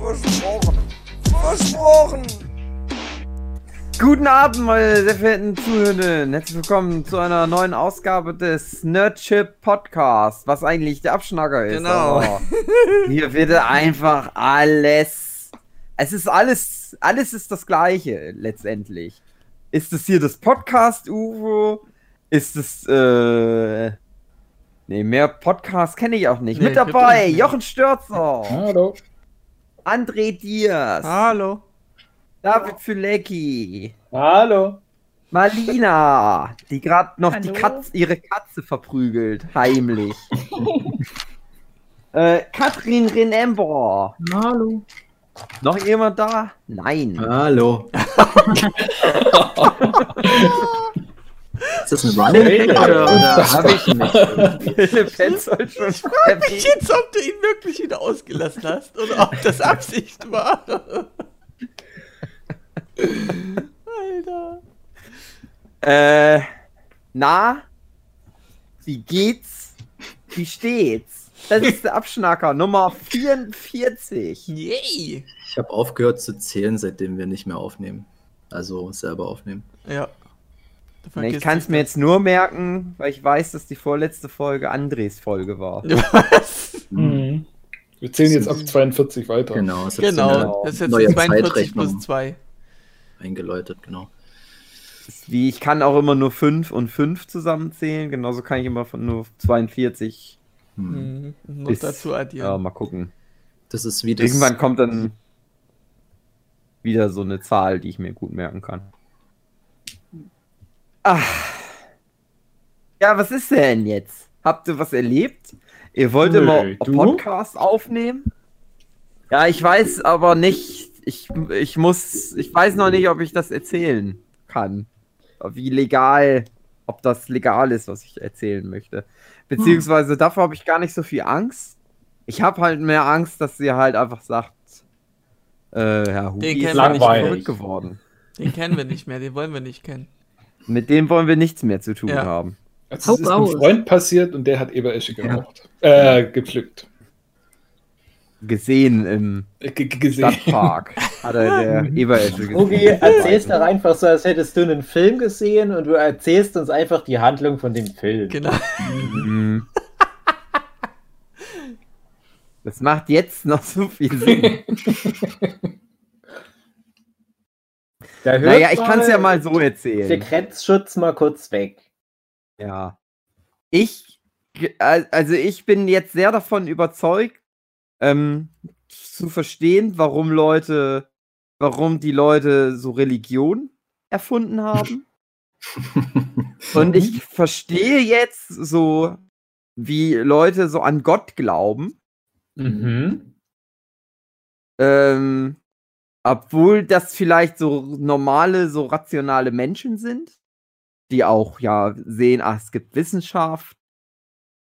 Versprochen. Versprochen. Guten Abend, meine sehr verehrten Zuhörenden. Herzlich willkommen zu einer neuen Ausgabe des Nerdship Podcast, was eigentlich der Abschnacker ist. Genau. aber Hier wird einfach alles. Es ist alles, alles ist das Gleiche letztendlich. Ist es hier das Podcast UFO? Ist es äh Nee, mehr Podcasts kenne ich auch nicht. Nee, Mit dabei. Jochen Störzer, Hallo. André Diaz, Hallo. David Fülecki. Hallo. Malina, die gerade noch die? Katze, ihre Katze verprügelt, heimlich. äh, Katrin Renember. Hallo. Noch jemand da? Nein. Hallo. ist das ein Running oder, oder? Hab ich nicht. Philipp Petzold schon Ich frage mich jetzt, ob du ihn wirklich wieder ausgelassen hast oder ob das Absicht war. Alter. Äh, na? Wie geht's? Wie steht's? Das ist der Abschnacker Nummer 44. Yay. Ich habe aufgehört zu zählen, seitdem wir nicht mehr aufnehmen. Also selber aufnehmen. Ja. Du Ne, ich kann es mir jetzt nur merken, weil ich weiß, dass die vorletzte Folge Andres Folge war. Was? Mhm. Wir zählen jetzt ab 42 weiter. Genau. Es hat so Genau. eine Das ist jetzt neue 42 Zeitrechnung plus 2. eingeläutet, genau. Wie ich kann auch immer nur 5 und 5 zusammenzählen, genauso kann ich immer von nur 42 Hm. Mhm. Noch bis, dazu Ja, addieren. mal gucken. Das ist wie das. Irgendwann kommt dann wieder so eine Zahl, die ich mir gut merken kann. Ah. Ja, was ist denn jetzt? Habt ihr was erlebt? Ihr wollt Nö, immer? Podcast aufnehmen? Ja, ich weiß aber nicht. Ich, ich muss. Ich weiß noch nicht, ob ich das erzählen kann. Wie legal, ob das legal ist, was ich erzählen möchte. Beziehungsweise davor habe ich gar nicht so viel Angst. Ich habe halt mehr Angst, dass sie halt einfach sagt, äh, Herr Hugi Den ist kennen wir nicht nicht. verrückt geworden. Den kennen wir nicht mehr, den wollen wir nicht kennen. Mit dem wollen wir nichts mehr zu tun Ja. haben. Also, es ist einem. Freund passiert und der hat Eberesche geraucht. Äh, gepflückt. Gesehen im Äh, g- g- gesehen. Stadtpark hat er der Eberesche gesehen. Ugi, erzählst doch einfach so, als hättest du einen Film gesehen und du erzählst uns einfach die Handlung von dem Film. Genau. Mhm. Das macht jetzt noch so viel Sinn. Da hört naja, ich kann es ja mal so erzählen. Sekretzschutz mal kurz weg. Ja. Ich, also ich bin jetzt sehr davon überzeugt, ähm, zu verstehen, warum Leute, warum die Leute so Religion erfunden haben. Und ich verstehe jetzt so, wie Leute so an Gott glauben. Mhm. Ähm, obwohl das vielleicht so normale, so rationale Menschen sind, die auch ja sehen, ach, es gibt Wissenschaft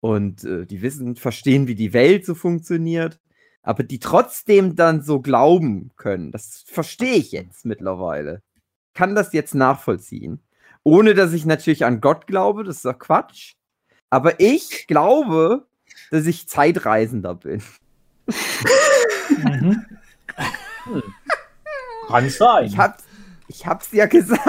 und äh, die wissen, verstehen, wie die Welt so funktioniert, aber die trotzdem dann so glauben können. Das verstehe ich jetzt mittlerweile. Kann das jetzt nachvollziehen. Ohne dass ich natürlich an Gott glaube, das ist doch Quatsch. Aber ich glaube, dass ich Zeitreisender bin. Mhm. Kann sein. Ich hab's, ich hab's ja gesagt.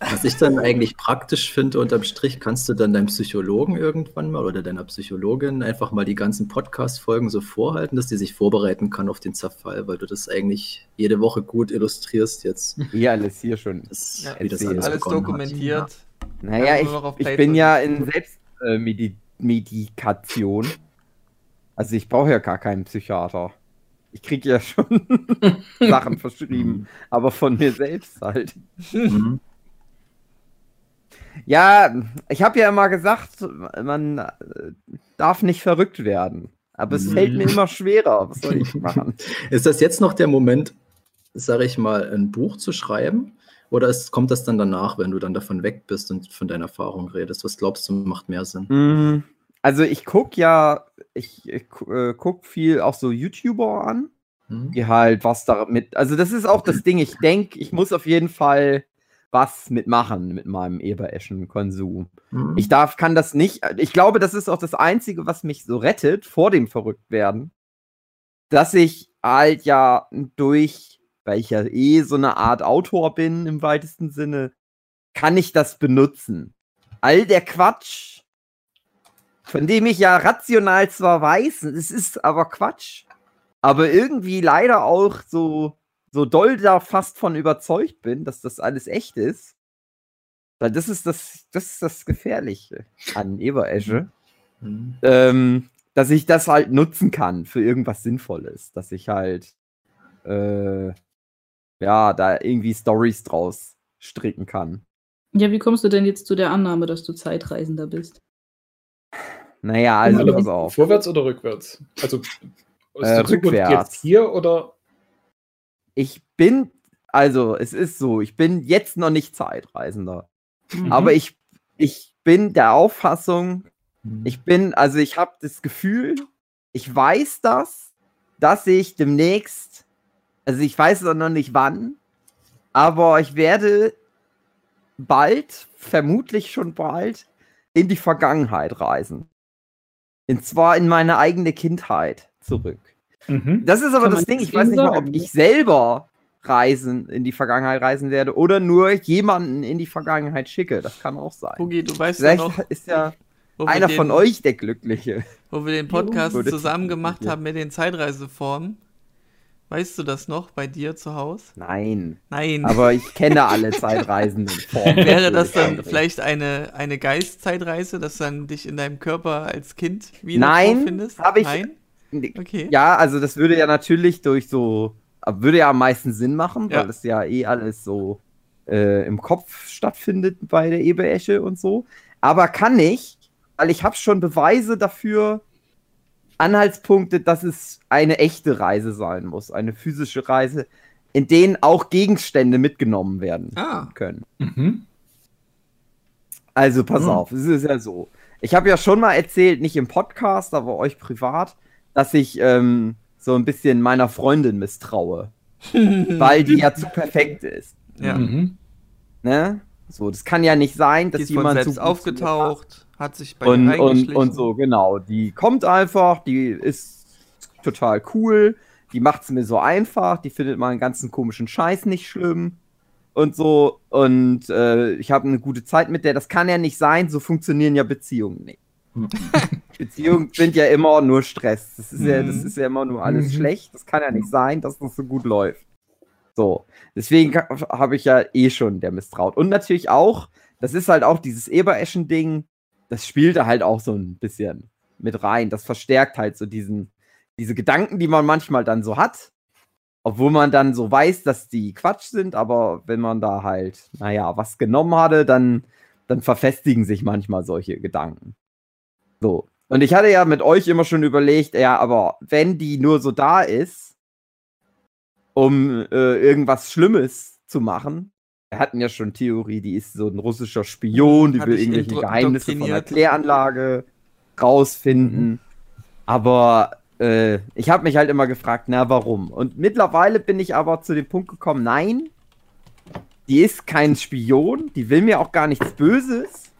Was ich dann eigentlich praktisch finde, unterm Strich, kannst du dann deinem Psychologen irgendwann mal oder deiner Psychologin einfach mal die ganzen Podcast-Folgen so vorhalten, dass die sich vorbereiten kann auf den Zerfall, weil du das eigentlich jede Woche gut illustrierst jetzt. Hier alles hier schon. Das, Ja, wie das alles, Alles dokumentiert. Naja, Ja, ich, ich bin ja in Selbstmedikation. also ich brauche ja gar keinen Psychiater. Ich kriege ja schon Sachen verschrieben, aber von mir selbst halt. Mhm. Ja, ich habe ja immer gesagt, man äh, darf nicht verrückt werden. Aber es Mhm. fällt mir immer schwerer. Was soll ich machen? Ist das jetzt noch der Moment, sage ich mal, ein Buch zu schreiben? Oder ist, kommt das dann danach, wenn du dann davon weg bist und von deiner Erfahrung redest? Was glaubst du, macht mehr Sinn? Mm, Also ich guck ja, ich, ich äh, guck viel auch so YouTuber an, Hm? die halt was damit. Also das ist auch das Ding. Ich denke, ich muss auf jeden Fall was mitmachen mit meinem Ebereschen-Konsum. Hm? Ich darf, kann das nicht. Ich glaube, das ist auch das Einzige, was mich so rettet vor dem Verrücktwerden, dass ich halt ja durch, weil ich ja eh so eine Art Autor bin im weitesten Sinne, kann ich das benutzen. All der Quatsch, von dem ich ja rational zwar weiß, es ist aber Quatsch, aber irgendwie leider auch so, so doll da fast von überzeugt bin, dass das alles echt ist. Weil das ist das, das ist das Gefährliche an Eberesche, Hm? ähm, dass ich das halt nutzen kann für irgendwas Sinnvolles, dass ich halt äh, ja da irgendwie Stories draus stricken kann. Ja, wie kommst du denn jetzt zu der Annahme, dass du Zeitreisender bist? Naja, also pass auf. Vorwärts oder rückwärts? Also ist Äh, rückwärts. jetzt hier oder? Ich bin, also es ist so, ich bin jetzt noch nicht Zeitreisender, Mhm. aber ich, ich bin der Auffassung, Hm. Ich bin, also ich habe das Gefühl, ich weiß das, dass ich demnächst, also ich weiß noch nicht wann, aber ich werde bald, vermutlich schon bald, in die Vergangenheit reisen. Und zwar in meine eigene Kindheit zurück. Mhm. Das ist aber Kann das Ding, ich weiß nicht mal, ob sagen. ich selber reisen, in die Vergangenheit reisen werde oder nur jemanden in die Vergangenheit schicke. Das kann auch sein. Hugi, du weißt ja Vielleicht noch, ist ja einer den, von euch der Glückliche. wo wir den Podcast zusammen gemacht Ja. haben mit den Zeitreiseformen. Weißt du das noch bei dir zu Hause? Nein. Nein. Aber ich kenne alle Zeitreisenden. Wäre das dann vielleicht eine, eine Geistzeitreise, dass dann dich in deinem Körper als Kind wieder Nein, vorfindest? hab ich- Nein? Okay. Ja, also das würde ja natürlich durch so, würde ja am meisten Sinn machen, weil Ja. das ja eh alles so äh, im Kopf stattfindet bei der Eberesche und so. Aber kann ich, weil ich habe schon Beweise dafür, Anhaltspunkte, dass es eine echte Reise sein muss, eine physische Reise, in denen auch Gegenstände mitgenommen werden Ah, können. Mhm. Also pass Hm. auf, es ist ja so. Ich habe ja schon mal erzählt, nicht im Podcast, aber euch privat, dass ich ähm, so ein bisschen meiner Freundin misstraue, weil die ja zu perfekt ist. ja. Mhm. Ne? So, das kann ja nicht sein, Die dass von jemand selbst aufgetaucht, hat sich bei und, und, und so, genau. Die kommt einfach, die ist total cool, die macht es mir so einfach, die findet meinen ganzen komischen Scheiß nicht schlimm und so. Und äh, ich habe eine gute Zeit mit der. Das kann ja nicht sein, so funktionieren ja Beziehungen nicht. Beziehungen sind ja immer nur Stress. Das ist, ja, das Mhm. ist ja immer nur alles Mhm. schlecht. Das kann ja nicht sein, dass das so gut läuft. So. Deswegen habe ich ja eh schon der misstraut. Und natürlich auch, das ist halt auch dieses Ebereschen-Ding, das spielt halt auch so ein bisschen mit rein. Das verstärkt halt so diesen, diese Gedanken, die man manchmal dann so hat. Obwohl man dann so weiß, dass die Quatsch sind, aber wenn man da halt, naja, was genommen hatte, dann, dann verfestigen sich manchmal solche Gedanken. So. Und ich hatte ja mit euch immer schon überlegt, ja, aber wenn die nur so da ist, um äh, irgendwas Schlimmes zu machen, wir hatten ja schon Theorie, die ist so ein russischer Spion, die Hat will irgendwelche Geheimnisse von der. Kläranlage rausfinden. Aber äh, ich habe mich halt immer gefragt, na warum? Und mittlerweile bin ich aber zu dem Punkt gekommen, nein, die ist kein Spion, die will mir auch gar nichts Böses.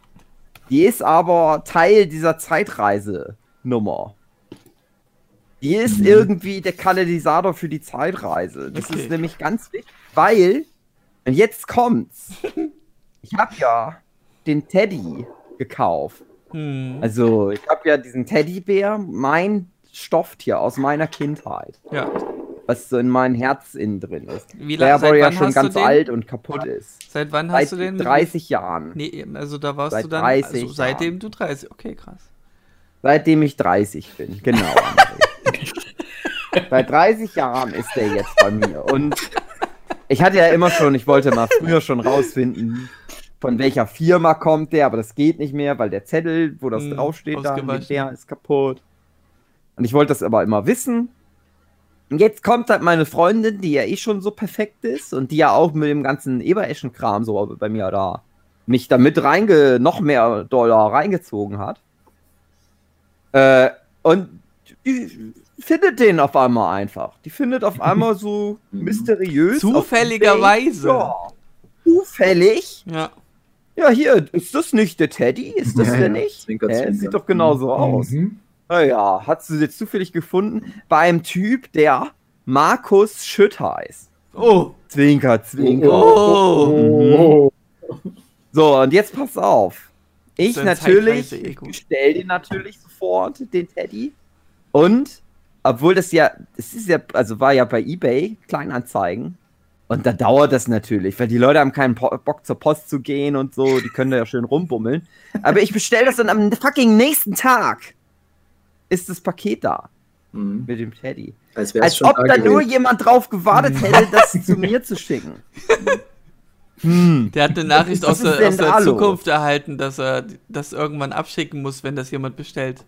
Die ist aber Teil dieser Zeitreise-Nummer. Die ist irgendwie der Katalysator für die Zeitreise. Das Okay. ist nämlich ganz wichtig, weil, und jetzt kommt's. Ich habe ja den Teddy gekauft. Hm. Also, ich habe ja diesen Teddybär, mein Stofftier aus meiner Kindheit, ja. was so in mein Herz innen drin ist. Wie Der lange, aber seit ja schon ganz alt und kaputt ist. Seit wann Seit hast du den? mit- 30 Jahren. Nee, also da warst Seit du dann, 30 also seitdem du 30, okay, krass. Seitdem ich 30 bin, genau. Seit 30 Jahren ist der jetzt bei mir. Und ich hatte ja immer schon, ich wollte mal früher schon rausfinden, von welcher Firma kommt der, aber das geht nicht mehr, weil der Zettel, wo das Hm, draufsteht, da, der ist kaputt. Und ich wollte das aber immer wissen. Und jetzt kommt halt meine Freundin, die ja eh schon so perfekt ist und die ja auch mit dem ganzen Ebereschen-Kram so bei mir da mich da mit reinge, noch mehr Dollar reingezogen hat. Äh, und die findet den auf einmal einfach. Die findet auf einmal so mysteriös. Zufälligerweise. Ja. Zufällig. Ja. Ja, hier, ist das nicht der Teddy? Ist das Ja, der ja, nicht? Zwinker, zwinker. Sieht doch genauso aus. Mhm. Naja, hat sie jetzt zufällig gefunden bei einem Typ, der Markus Schütt heißt. Oh. Zwinker, zwinker. Oh. Oh. So, und jetzt pass auf. Ich natürlich Zeitreise-Ego. bestell den natürlich sofort, den Teddy. Und, obwohl das ja, das ist ja, also war ja bei eBay Kleinanzeigen. Und da dauert das natürlich, weil die Leute haben keinen Po- Bock zur Post zu gehen und so, die können da ja schön rumbummeln. Aber ich bestell das dann am fucking nächsten Tag. Ist das Paket da Mhm. mit dem Teddy. Als es Als schon ob da da nur jemand drauf gewartet hätte, das zu mir zu schicken. Hm. Der hat eine Nachricht aus der, aus der? Zukunft erhalten, dass er das irgendwann abschicken muss, wenn das jemand bestellt.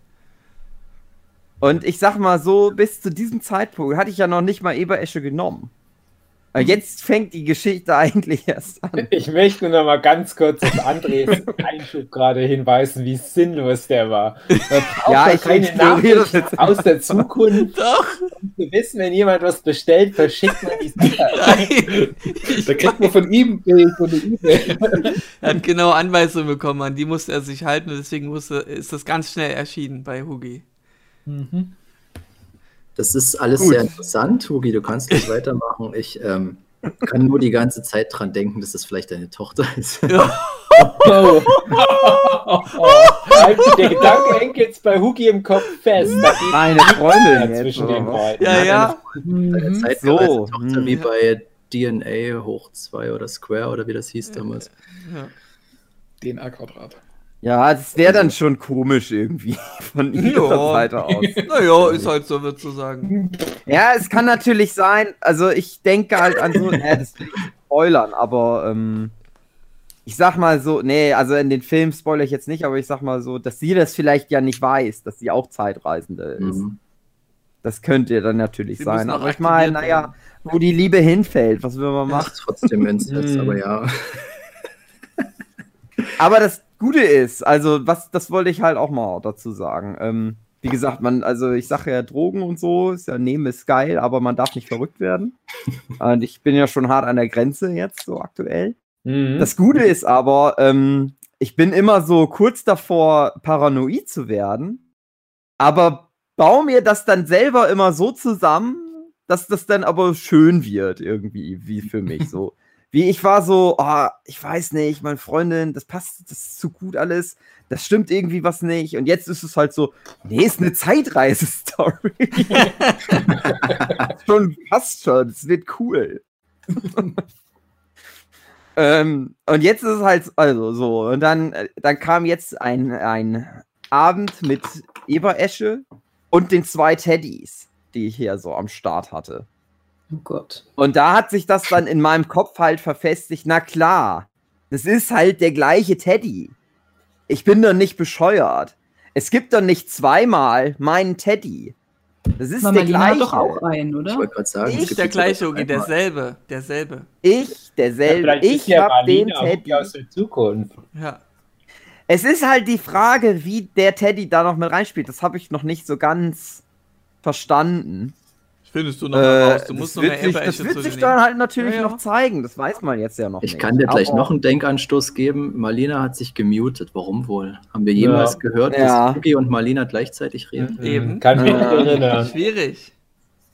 Und ich sag mal so, bis zu diesem Zeitpunkt hatte ich ja noch nicht mal Eberesche genommen. Aber Jetzt fängt die Geschichte eigentlich erst an. Ich möchte nur noch mal ganz kurz auf Andres Einschub gerade hinweisen, wie sinnlos der war. Ja, ich keine ignoriere das Nachricht jetzt. aus der Zukunft, Doch! um zu wissen, wenn jemand was bestellt, verschickt man die Sache. Nein! Da kriegt man von ihm äh, so eine E-Mail. Er hat genaue Anweisungen bekommen, an die musste er sich halten und deswegen musste, ist das ganz schnell erschienen bei Hugi. Das ist alles Gut. sehr interessant, Hugi, du kannst nicht weitermachen. Ich ähm, kann nur die ganze Zeit dran denken, dass das vielleicht deine Tochter ist. Oh. Halt, Der Gedanke hängt jetzt bei Hugi im Kopf fest. Geht Meine Freundin jetzt, zwischen den beiden. Ja, ja. Deine Zeit So, Tochter hm. wie bei DNA hoch 2 oder Square oder wie das hieß damals. Ja. DNA-Quadrat. Ja, das wäre dann schon komisch irgendwie von ihrer Ja. Seite aus. Naja, ist halt so, wird zu sagen. Ja, es kann natürlich sein, also ich denke halt an so, ja, das will ich spoilern, aber ähm, ich sag mal so, nee, also in den Film spoilere ich jetzt nicht, aber ich sag mal so, dass sie das vielleicht ja nicht weiß, dass sie auch Zeitreisende ist. Mhm. Das könnte dann natürlich Sie sein. Aber ich meine, naja, wo die Liebe hinfällt, was will man machen? Macht trotzdem Inzest, Hm. aber ja. Aber das Gute ist, also was, das wollte ich halt auch mal dazu sagen. Ähm, wie gesagt, man, also ich sage ja Drogen und so, ist ja nehmen ist geil, aber man darf nicht verrückt werden. und ich bin ja schon hart an der Grenze jetzt so aktuell. Mhm. Das Gute ist aber, ähm, ich bin immer so kurz davor, paranoid zu werden, aber baue mir das dann selber immer so zusammen, dass das dann aber schön wird, irgendwie, wie für mich so. Wie ich war so, ah, ich weiß nicht, meine Freundin, das passt, das ist zu gut alles, das stimmt irgendwie was nicht. Und jetzt ist es halt so, nee, ist eine Zeitreise-Story. schon, passt schon, es wird cool. ähm, und jetzt ist es halt, also so, und dann, äh, dann kam jetzt ein, ein Abend mit Eberesche und den zwei Teddys, die ich hier so am Start hatte. Oh Gott. Und da hat sich das dann in meinem Kopf halt verfestigt. Na klar, das ist halt der gleiche Teddy. Ich bin doch nicht bescheuert. Es gibt doch nicht zweimal meinen Teddy. Das ist Mama der gleiche. hat doch auch einen, Ich oder? wollte gerade sagen, Ich der gleiche, einmal. derselbe. Derselbe. Ich, derselbe. Vielleicht ich ja hab den Teddy. aus der Zukunft. Ja. Es ist halt die Frage, wie der Teddy da noch mit reinspielt. Das habe ich noch nicht so ganz verstanden. Findest du noch Äh, raus. Du das musst noch wird mehr sich, das wird sich dann halt natürlich Ja, ja. noch zeigen. Das weiß man jetzt ja noch Ich nicht. kann dir gleich Aber- noch einen Denkanstoß geben. Marlena hat sich gemutet. Warum wohl? Haben wir jemals Ja. gehört, Ja. dass Hugi und Marlena gleichzeitig reden? Eben. Kann mich erinnern. Schwierig.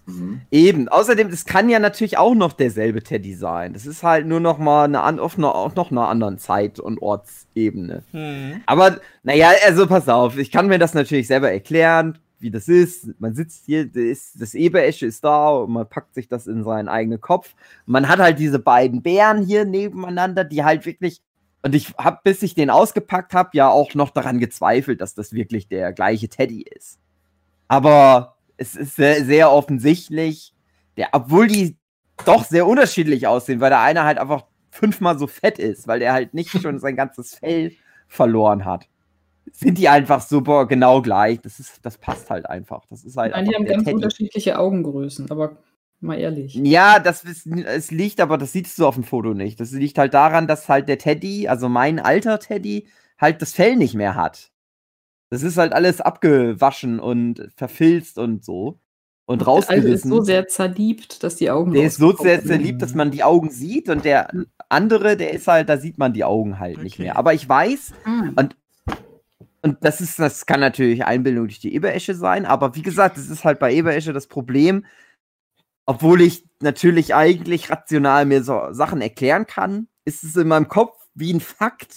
Mhm. Eben. Außerdem, das kann ja natürlich auch noch derselbe Teddy sein. Das ist halt nur noch mal eine, an- auf einer, auf noch einer anderen Zeit- und Ortsebene. Hm. Aber, naja, also pass auf, ich kann mir das natürlich selber erklären, wie das ist. Man sitzt hier, das, Eberesche ist da und man packt sich das in seinen eigenen Kopf. Man hat halt diese beiden Bären hier nebeneinander, die halt wirklich. Und ich habe, bis ich den ausgepackt habe, ja auch noch daran gezweifelt, dass das wirklich der gleiche Teddy ist. Aber es ist sehr, sehr offensichtlich, der, obwohl die doch sehr unterschiedlich aussehen, weil der eine halt einfach fünfmal so fett ist, weil der halt nicht schon sein ganzes Fell verloren hat. Sind die einfach super genau gleich. Das, ist, das passt halt einfach. Das ist halt Nein, die haben der ganz Teddy. unterschiedliche Augengrößen, aber mal ehrlich. Ja, das ist, es liegt, aber das siehst du auf dem Foto nicht. Das liegt halt daran, dass halt der Teddy, also mein alter Teddy, halt das Fell nicht mehr hat. Das ist halt alles abgewaschen und verfilzt und so. Und Der alte ist rausgerissen. so sehr zerliebt, dass die Augen der ist so sehr, lieb, dass man die Augen sieht und der andere, der ist halt, da sieht man die Augen halt nicht Okay. mehr. Aber ich weiß, Ah, und das ist, das kann natürlich Einbildung durch die Eberesche sein, aber wie gesagt, das ist halt bei Eberesche das Problem, obwohl ich natürlich eigentlich rational mir so Sachen erklären kann, ist es in meinem Kopf wie ein Fakt,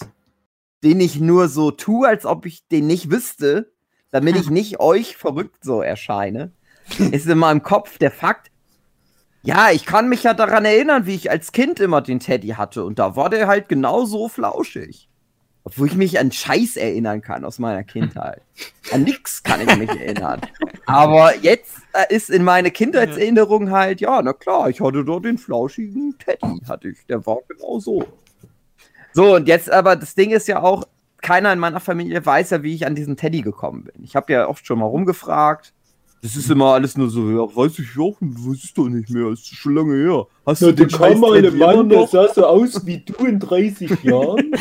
den ich nur so tue, als ob ich den nicht wüsste, damit ich nicht euch verrückt so erscheine. ist in meinem Kopf der Fakt, ja, ich kann mich ja daran erinnern, wie ich als Kind immer den Teddy hatte und da war der halt genauso flauschig. Obwohl ich mich an Scheiß erinnern kann aus meiner Kindheit. An nix kann ich mich erinnern. Aber jetzt äh, ist in meine Kindheitserinnerung halt, ja, na klar, ich hatte dort den flauschigen Teddy, hatte ich. Der war genau so. So, und jetzt aber, das Ding ist ja auch, keiner in meiner Familie weiß ja, wie ich an diesen Teddy gekommen bin. Ich habe ja oft schon mal rumgefragt. Das ist immer alles nur so, ja, weiß ich auch, weiß ich doch nicht mehr, ist schon lange her. Hast So, der scheiß kam mal ein Mann, der sah so aus wie du in 30 Jahren.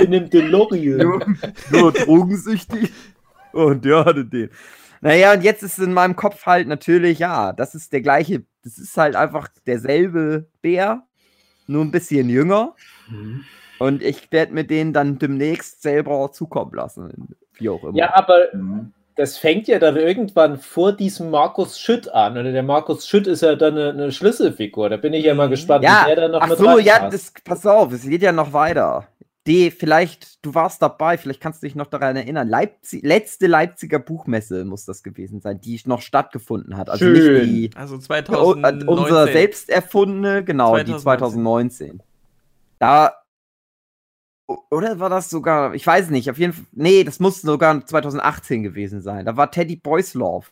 in einem DeLorean. nur, nur drogensüchtig. Und der hatte den. Naja, und jetzt ist in meinem Kopf halt natürlich, ja, das ist der gleiche, das ist halt einfach derselbe Bär, nur ein bisschen jünger. Mhm. Und ich werde mir den dann demnächst selber zukommen lassen. Wie auch immer. Ja, aber Mhm. Das fängt ja dann irgendwann vor diesem Markus Schütt an. Oder der Markus Schütt ist ja dann eine, eine Schlüsselfigur. Da bin ich ja mal gespannt, ja, wie der dann noch ach mit so, ja, das, pass auf, es geht ja noch weiter. D, vielleicht, du warst dabei, vielleicht kannst du dich noch daran erinnern. Leipzig, letzte Leipziger Buchmesse muss das gewesen sein, die noch stattgefunden hat. Also Schön. nicht die Also Oh, 2019. äh, unser selbst erfundene, genau, die 2019. 2019. Da. Oder war das sogar, ich weiß nicht, auf jeden Fall, nee, das muss sogar 2018 gewesen sein. Da war Teddy Boyslove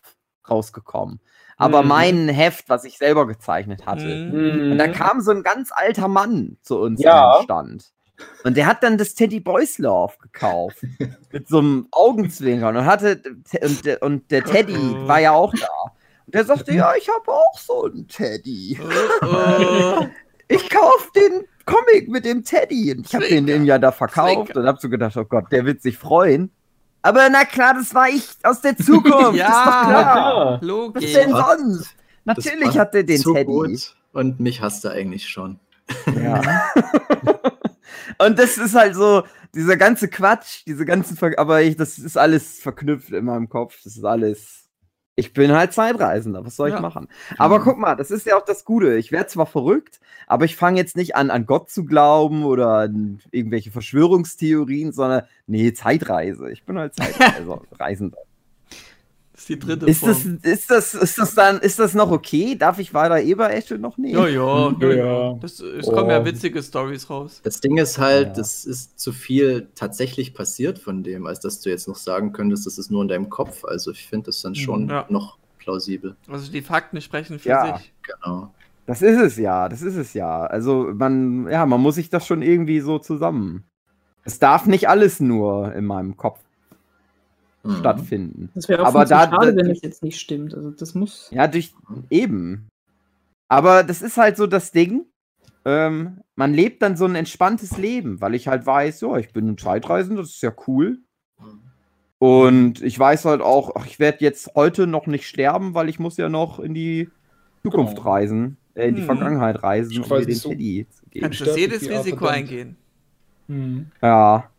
rausgekommen. Aber Mhm. mein Heft, was ich selber gezeichnet hatte. Mhm. Und da kam so ein ganz alter Mann zu uns Ja. an den Stand. Und der hat dann das Teddy Boyslove gekauft. mit so einem Augenzwinkern. Und hatte, und, der- und der Teddy Oh. war ja auch da. Und der sagte, ja, ich habe auch so einen Teddy. Oh, oh. Ich kauf den Comic mit dem Teddy. Und ich habe den dem ja da verkauft Zwinker. und hab so gedacht, oh Gott, der wird sich freuen. Aber na klar, das war ich aus der Zukunft. Ja. ist doch klar. klar. Was Logisch. denn sonst? Natürlich hat er den Teddy. gut. Und mich hasst er eigentlich schon. Ja. Und das ist halt so, dieser ganze Quatsch, diese ganzen, Ver aber ich, das ist alles verknüpft in meinem Kopf. Das ist alles. Ich bin halt Zeitreisender, was soll Ja. ich machen? Aber guck mal, das ist ja auch das Gute. Ich werde zwar verrückt, aber ich fange jetzt nicht an, an Gott zu glauben oder an irgendwelche Verschwörungstheorien, sondern nee, Zeitreise. Ich bin halt Zeitreiser, Reisender. Das ist die dritte Ist das, Form. ist das, ist das dann, ist das noch okay? Darf ich weiter Eberesche noch nehmen? Ja, ja, ja. Das, es kommen ja Oh. witzige Stories raus. Das Ding ist halt, Ja. das ist zu viel tatsächlich passiert von dem, als dass du jetzt noch sagen könntest, das ist nur in deinem Kopf. Also ich finde das dann schon Ja. noch plausibel. Also die Fakten sprechen für Ja. sich. Genau. Das ist es ja, das ist es ja. Also man, ja, man muss sich das schon irgendwie so zusammen. Es darf nicht alles nur in meinem Kopf Mhm. stattfinden. Das wäre auch Aber da- schade, da- wenn es jetzt nicht stimmt. Also das muss. Ja, durch eben. Aber das ist halt so das Ding. Ähm, man lebt dann so ein entspanntes Leben, weil ich halt weiß, ja, ich bin ein Zeitreisender, das ist ja cool. Und ich weiß halt auch, ach, ich werde jetzt heute noch nicht sterben, weil ich muss ja noch in die Zukunft Genau. reisen, äh, in die Mhm. Vergangenheit reisen, um mir den so- Teddy zu geben. Kannst du sterbe jedes Risiko eingehen. Hm. Ja.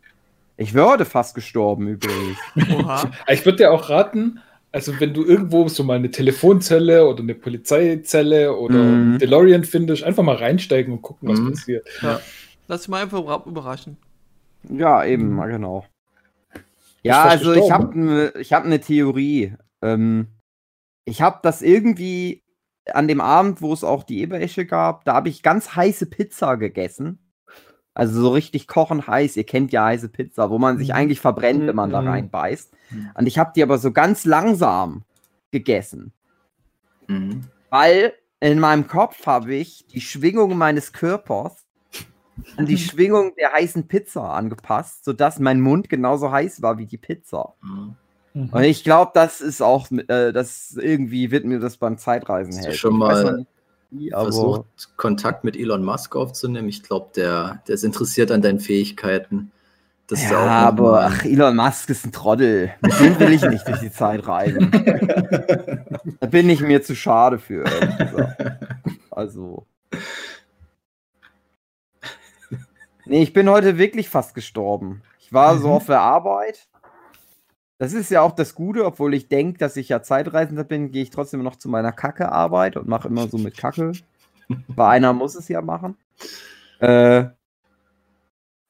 Ich würde fast gestorben übrigens. Oha. Ich würde dir auch raten, also wenn du irgendwo so mal eine Telefonzelle oder eine Polizeizelle oder Mhm. DeLorean findest, einfach mal reinsteigen und gucken, was Mhm. passiert. Lass dich mal einfach überra- überraschen. Ja, eben, mal genau. Ja, also ich habe ne, ich hab eine Theorie. Ähm, ich habe das irgendwie an dem Abend, wo es auch die Eberesche gab, da habe ich ganz heiße Pizza gegessen. Also so richtig kochen heiß. Ihr kennt ja heiße Pizza, wo man sich Mhm. eigentlich verbrennt, wenn man da Mhm. reinbeißt. Mhm. Und ich habe die aber so ganz langsam gegessen. Mhm. Weil in meinem Kopf habe ich die Schwingung meines Körpers an die Schwingung der heißen Pizza angepasst, sodass mein Mund genauso heiß war wie die Pizza. Mhm. Und ich glaube, das ist auch, äh, das irgendwie wird mir das beim Zeitreisen helfen. schon mal Versucht, Kontakt mit Elon Musk aufzunehmen. Ich glaube, der, der ist interessiert an deinen Fähigkeiten. dass ja, aber ach, Elon Musk ist ein Trottel. Mit dem will ich nicht durch die Zeit reisen. da bin ich mir zu schade für. Also. Nee, ich bin heute wirklich fast gestorben. Ich war so Mhm. auf der Arbeit. Das ist ja auch das Gute, obwohl ich denke, dass ich ja Zeitreisender bin, gehe ich trotzdem noch zu meiner Kacke-Arbeit und mache immer so mit Kacke. Weil einer muss es ja machen. Äh,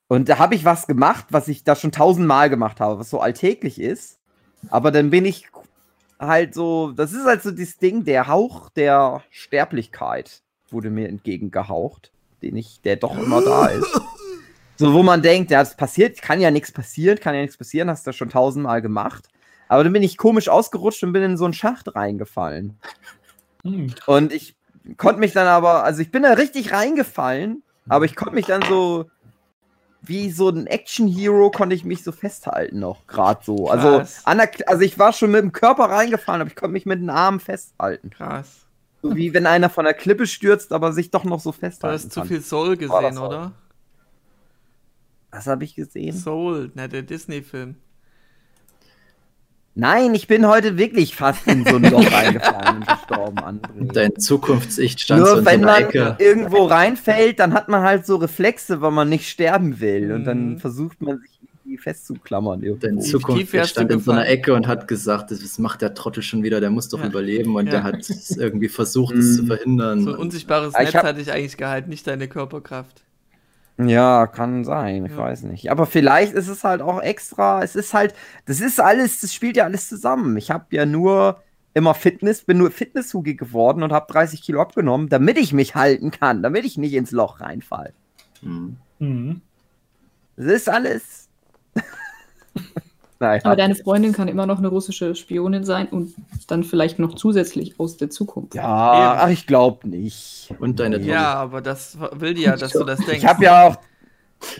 und da habe ich was gemacht, was ich da schon tausendmal gemacht habe, was so alltäglich ist. Aber dann bin ich halt so, das ist halt so dieses Ding, der Hauch der Sterblichkeit wurde mir entgegengehaucht, den ich, der doch immer da ist. So, wo man denkt, ja, das passiert, kann ja nichts passieren, kann ja nichts passieren, hast du schon tausendmal gemacht. Aber dann bin ich komisch ausgerutscht und bin in so einen Schacht reingefallen. Hm. Und ich konnte mich dann aber, also ich bin da richtig reingefallen, aber ich konnte mich dann so, wie so ein Action-Hero, konnte ich mich so festhalten noch, gerade so. Also, Krass. an der, also ich war schon mit dem Körper reingefallen, aber ich konnte mich mit den Armen festhalten. Krass. So wie wenn einer von der Klippe stürzt, aber sich doch noch so Du festhalten hast zu viel Soul das gesehen, oder? Was habe ich gesehen? Soul, ne, der Disney-Film. Nein, ich bin heute wirklich fast in so ein Loch reingefallen und gestorben, André. Dein Zukunfts-Ich stand so Nur in wenn so man Ecke. irgendwo reinfällt, dann hat man halt so Reflexe, weil man nicht sterben will. Und dann Mhm. versucht man sich irgendwie festzuklammern Dein irgendwo. tief Zukunft wärst stand in so einer? Ecke und hat gesagt, das macht der Trottel schon wieder, der muss doch Ja. überleben und Ja. der hat es irgendwie versucht, es zu Mhm. verhindern. So ein unsichtbares Ich Netz hab- hatte ich eigentlich gehalten, nicht deine Körperkraft. Ja, kann sein, ich Ja. weiß nicht. Aber vielleicht ist es halt auch extra, es ist halt, das ist alles, das spielt ja alles zusammen. Ich habe ja nur immer Fitness, bin nur Fitnesshugi geworden und habe 30 Kilo abgenommen, damit ich mich halten kann, damit ich nicht ins Loch reinfall. Mhm. Mhm. Das ist alles. Naja. Aber deine Freundin kann immer noch eine russische Spionin sein und dann vielleicht noch zusätzlich aus der Zukunft. ja, ach, ich glaube nicht. Und deine Nee. Ja, aber das will die ja, dass du das denkst. Ich habe ja auch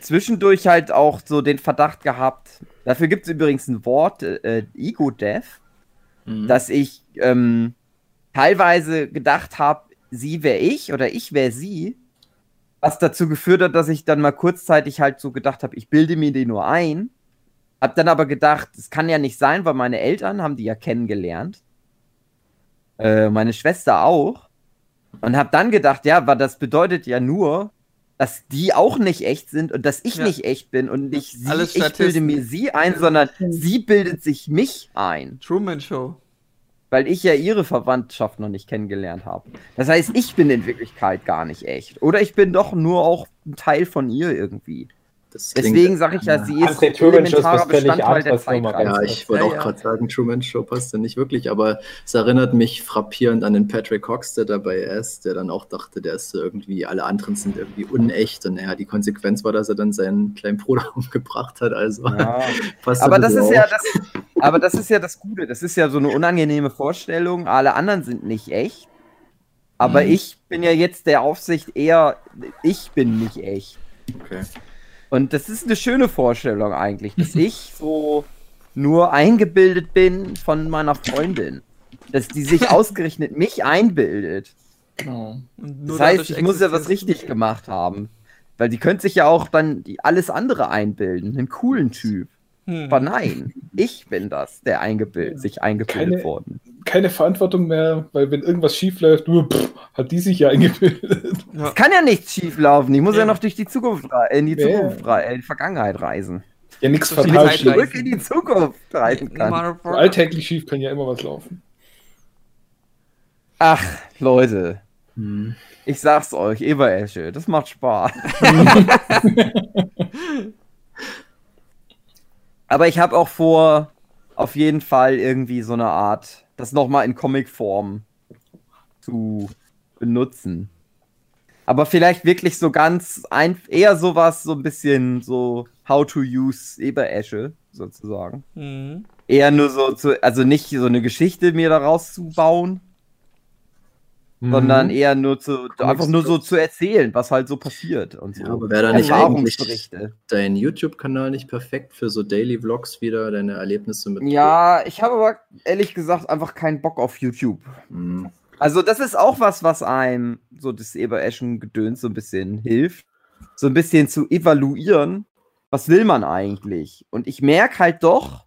zwischendurch halt auch so den Verdacht gehabt, dafür gibt es übrigens ein Wort, äh, Ego-Death, Mhm. dass ich ähm, teilweise gedacht habe, sie wäre ich oder ich wäre sie, was dazu geführt hat, dass ich dann mal kurzzeitig halt so gedacht habe, ich bilde mir die nur ein. Hab dann aber gedacht, das kann ja nicht sein, weil meine Eltern haben die ja kennengelernt. Äh, meine Schwester auch. Und hab dann gedacht, ja, aber das bedeutet ja nur, dass die auch nicht echt sind und dass ich Ja. nicht echt bin und nicht sie, Alles ich bilde mir sie ein, sondern sie bildet sich mich ein Truman Show. weil ich ja ihre Verwandtschaft noch nicht kennengelernt habe. Das heißt, ich bin in Wirklichkeit gar nicht echt. Oder ich bin doch nur auch ein Teil von ihr irgendwie. Deswegen sage ich ja, sie ist elementarer Bestandteil der Zeitreise. Ja, ich wollte Ja, auch ja. gerade sagen, Truman Show passt ja nicht wirklich, aber es erinnert mich frappierend an den Patrick Cox, der dabei ist, der dann auch dachte, der ist so irgendwie, alle anderen sind irgendwie unecht und naja, die Konsequenz war, dass er dann seinen kleinen Bruder umgebracht hat, also Ja. passt Aber das ist ja das, aber das ist ja das Gute. Das ist ja so eine unangenehme Vorstellung. Alle anderen sind nicht echt. Aber Mhm. ich bin ja jetzt der Aufsicht eher, ich bin nicht echt. Okay. Und das ist eine schöne Vorstellung eigentlich, dass ich so nur eingebildet bin von meiner Freundin. Dass die sich ausgerechnet mich einbildet. Genau. Das heißt, ich muss ja was richtig gemacht haben. Weil die könnte sich ja auch dann alles andere einbilden. Einen coolen Typ. Hm. Aber nein, ich bin das, der eingebildet, sich eingebildet Keine- worden. Keine Verantwortung mehr, weil wenn irgendwas schief läuft, hat die sich ja eingebildet. Ja. Es kann ja nichts schief laufen. Ich muss ja, Ja. noch durch die Zukunft, in die Ja. Zukunft, äh, in die Vergangenheit reisen. Ja, nichts So viel fatal schief. Zurück in die Zukunft reisen kann. Motherfucker. Alltäglich schief kann ja immer was laufen. Ach, Leute, Hm. ich sag's euch, Eberesche, das macht Spaß. Aber ich habe auch vor, auf jeden Fall irgendwie so eine Art, das nochmal in Comicform zu benutzen. Aber vielleicht wirklich so ganz ein, eher sowas, so ein bisschen so How to use Eberesche, sozusagen. Hm. Eher nur so zu, also nicht so eine Geschichte mir daraus zu bauen, sondern eher nur zu, einfach nur so zu erzählen, was halt so passiert und so. Ja, aber wäre da nicht eigentlich dein YouTube-Kanal nicht perfekt für so Daily Vlogs wieder, deine Erlebnisse mit? Ja, ich habe aber ehrlich gesagt einfach keinen Bock auf YouTube. Hm. Also, das ist auch was, was einem so das Eber-Eschen-Gedöns so ein bisschen hilft. So ein bisschen zu evaluieren, was will man eigentlich? Und ich merke halt doch,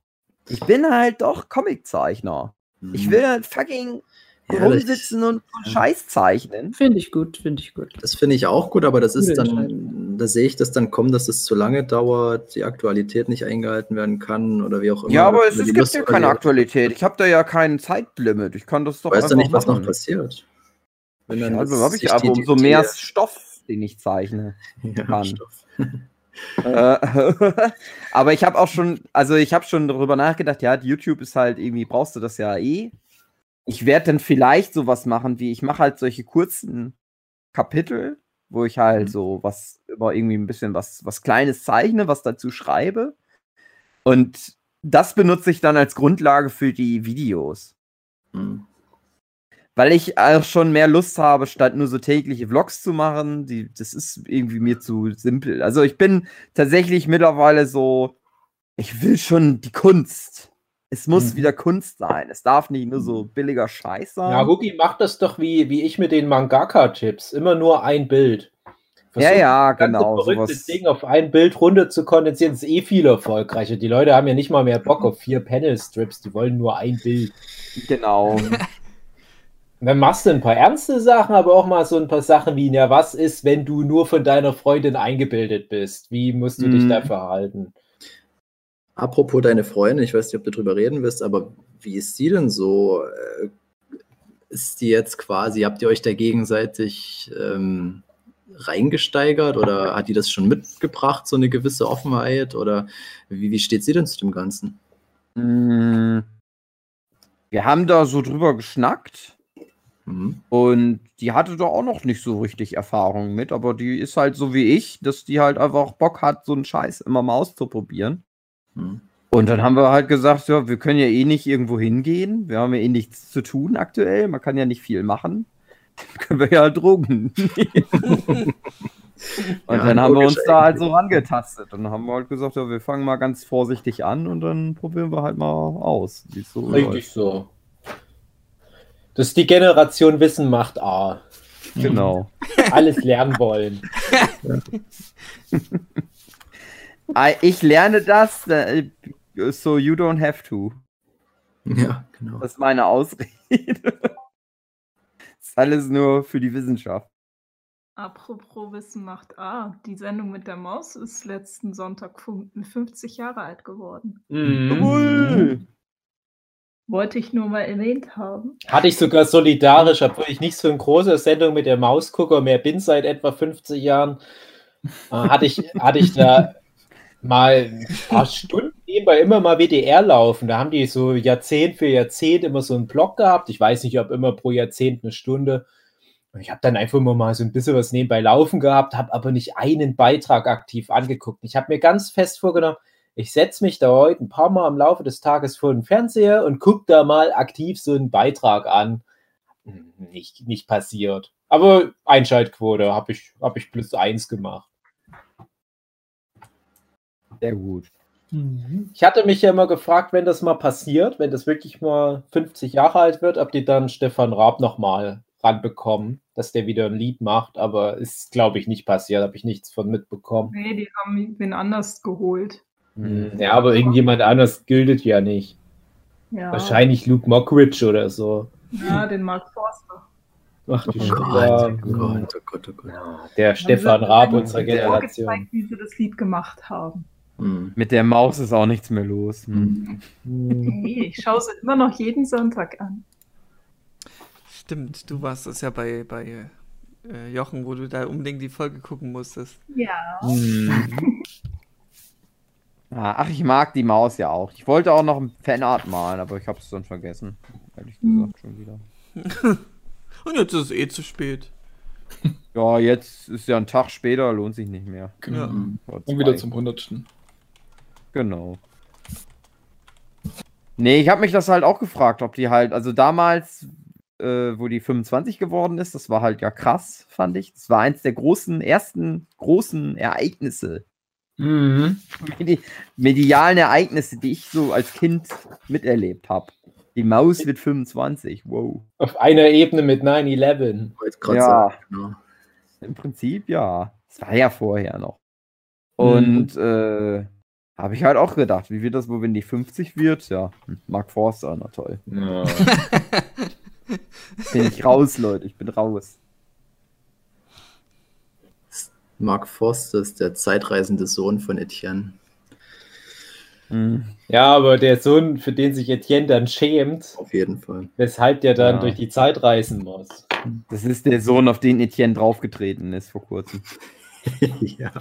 ich bin halt doch Comiczeichner. Ich will halt fucking rumsitzen und Scheiß zeichnen. Finde ich gut, finde ich gut. Das finde ich auch gut, aber das ist dann, da sehe ich das dann kommen, dass es zu lange dauert, die Aktualität nicht eingehalten werden kann oder wie auch immer. Ja, aber es, es gibt Lust ja keine Aktualität. Ich habe da ja kein Zeitlimit. Ich kann das doch Weißt du nicht, was noch passiert? Wenn dann also habe ich aber die- umso die- mehr die- Stoff, den ich zeichne. ja, kann. Stoff. Äh, aber ich habe auch schon, also ich habe schon darüber nachgedacht, ja, YouTube ist halt irgendwie, brauchst du das ja eh. Ich werde dann vielleicht sowas machen, wie ich mache halt solche kurzen Kapitel, wo ich halt Mhm. so was über irgendwie ein bisschen was, was Kleines zeichne, was dazu schreibe. Und das benutze ich dann als Grundlage für die Videos. Hm. Weil ich auch schon mehr Lust habe, statt nur so tägliche Vlogs zu machen. Die, das ist irgendwie mir zu simpel. Also ich bin tatsächlich mittlerweile so, ich will schon die Kunst. Es muss Mhm. wieder Kunst sein. Es darf nicht nur so billiger Scheiß sein. Ja, Hugi macht das doch wie, wie ich mit den Mangaka-Tipps. Immer nur ein Bild. ja, ja, das ganze genau. verrückte Sowas. Ding auf ein Bild runter zu kondensieren, ist eh viel erfolgreicher. Die Leute haben ja nicht mal mehr Bock auf vier Panel-Strips, die wollen nur ein Bild. Genau. Dann machst du ein paar ernste Sachen, aber auch mal so ein paar Sachen wie, na, was ist, wenn du nur von deiner Freundin eingebildet bist? Wie musst du dich Mhm. da verhalten? Apropos deine Freundin, ich weiß nicht, ob du drüber reden willst, aber wie ist sie denn so? Äh, Ist die jetzt quasi, habt ihr euch da gegenseitig ähm, reingesteigert oder hat die das schon mitgebracht, so eine gewisse Offenheit? Oder wie, wie steht sie denn zu dem Ganzen? Mm, Wir haben da so drüber geschnackt. Mhm. Und die hatte da auch noch nicht so richtig Erfahrung mit, aber die ist halt so wie ich, dass die halt einfach Bock hat, so einen Scheiß immer mal auszuprobieren. Mhm. Und dann haben wir halt gesagt, ja, wir können ja eh nicht irgendwo hingehen. Wir haben ja eh nichts zu tun aktuell. Man kann ja nicht viel machen. Dann können wir ja halt Drogen. nehmen. und Ja, dann haben wir uns da halt so rangetastet. Und dann haben wir halt gesagt, ja, wir fangen mal ganz vorsichtig an und dann probieren wir halt mal aus. wie es so Richtig läuft. so. Das ist die Generation Wissen macht A. Genau. Alles lernen wollen. Ah, Ich lerne das, äh, so you don't have to. Ja, genau. Das ist meine Ausrede. Das ist alles nur für die Wissenschaft. Apropos Wissen macht A. Die Sendung mit der Maus ist letzten Sonntag fün- 50 Jahre alt geworden. Jawohl. Wollte ich nur mal erwähnt haben. Hatte ich sogar solidarisch, obwohl ich nicht so ein großer Sendung mit der Mausgucker mehr bin seit etwa 50 Jahren, äh, hatte, ich, hatte ich da mal ein paar Stunden nebenbei immer mal WDR laufen. Da haben die so Jahrzehnt für Jahrzehnt immer so einen Blog gehabt. Ich weiß nicht, ob immer pro Jahrzehnt eine Stunde. Und Ich habe dann einfach immer mal so ein bisschen was nebenbei laufen gehabt, habe aber nicht einen Beitrag aktiv angeguckt. Ich habe mir ganz fest vorgenommen, ich setze mich da heute ein paar Mal im Laufe des Tages vor den Fernseher und gucke da mal aktiv so einen Beitrag an. Hm, Nicht, nicht passiert. Aber Einschaltquote habe ich, hab ich plus eins gemacht. Sehr gut. Ich hatte mich ja immer gefragt, wenn das mal passiert, wenn das wirklich mal 50 Jahre alt wird, ob die dann Stefan Raab nochmal ranbekommen, dass der wieder ein Lied macht, aber ist, glaube ich, nicht passiert, habe ich nichts von mitbekommen. Nee, die haben wen anders geholt. Hm, Ja, aber irgendjemand anders gilt ja nicht. Ja, Wahrscheinlich Luke Mockridge oder so. ja den Mark Forster. Ach du Oh. Gott, oh Gott, oh Gott, oh Gott. Der Stefan Raab unserer Haben Generation. vorgezeigt, wie sie das Lied gemacht haben. Mhm. Mit der Maus ist auch nichts mehr los. Hm. Mhm. Nee, ich schaue sie immer noch jeden Sonntag an. Stimmt, du warst das ja bei, bei äh, Jochen, wo du da unbedingt die Folge gucken musstest. Ja. Mhm. Ach, ich mag die Maus ja auch. Ich wollte auch noch ein Fanart malen, aber ich habe es dann vergessen. Ehrlich gesagt, schon wieder. Und jetzt ist es eh zu spät. Ja, jetzt ist ja ein Tag später, lohnt sich nicht mehr. Genau. Ja. Und wieder zum Hundertsten. Genau. Nee, ich habe mich das halt auch gefragt, ob die halt, also damals äh, wo die 25 geworden ist. Das war halt ja krass, fand ich. Das war eins der großen, ersten großen Ereignisse, Mhm. medi medialen Ereignisse, die ich so als Kind miterlebt habe. Die Maus wird 25, wow. Auf einer Ebene mit 9-11. Wollte grad Ja. sagen, genau. Im Prinzip ja. Das war ja vorher noch. Und Mhm. äh, habe ich halt auch gedacht, wie wird das wohl, wenn die 50 wird? Ja, hm, Mark Forster, na toll. Ja. Bin ich raus, Leute, ich bin raus. Mark Forster ist der zeitreisende Sohn von Etienne. Hm. Ja, aber der Sohn, für den sich Etienne dann schämt, Auf jeden Fall. weshalb der dann Ja. durch die Zeit reisen muss. Das ist der Sohn, auf den Etienne draufgetreten ist vor kurzem. ja.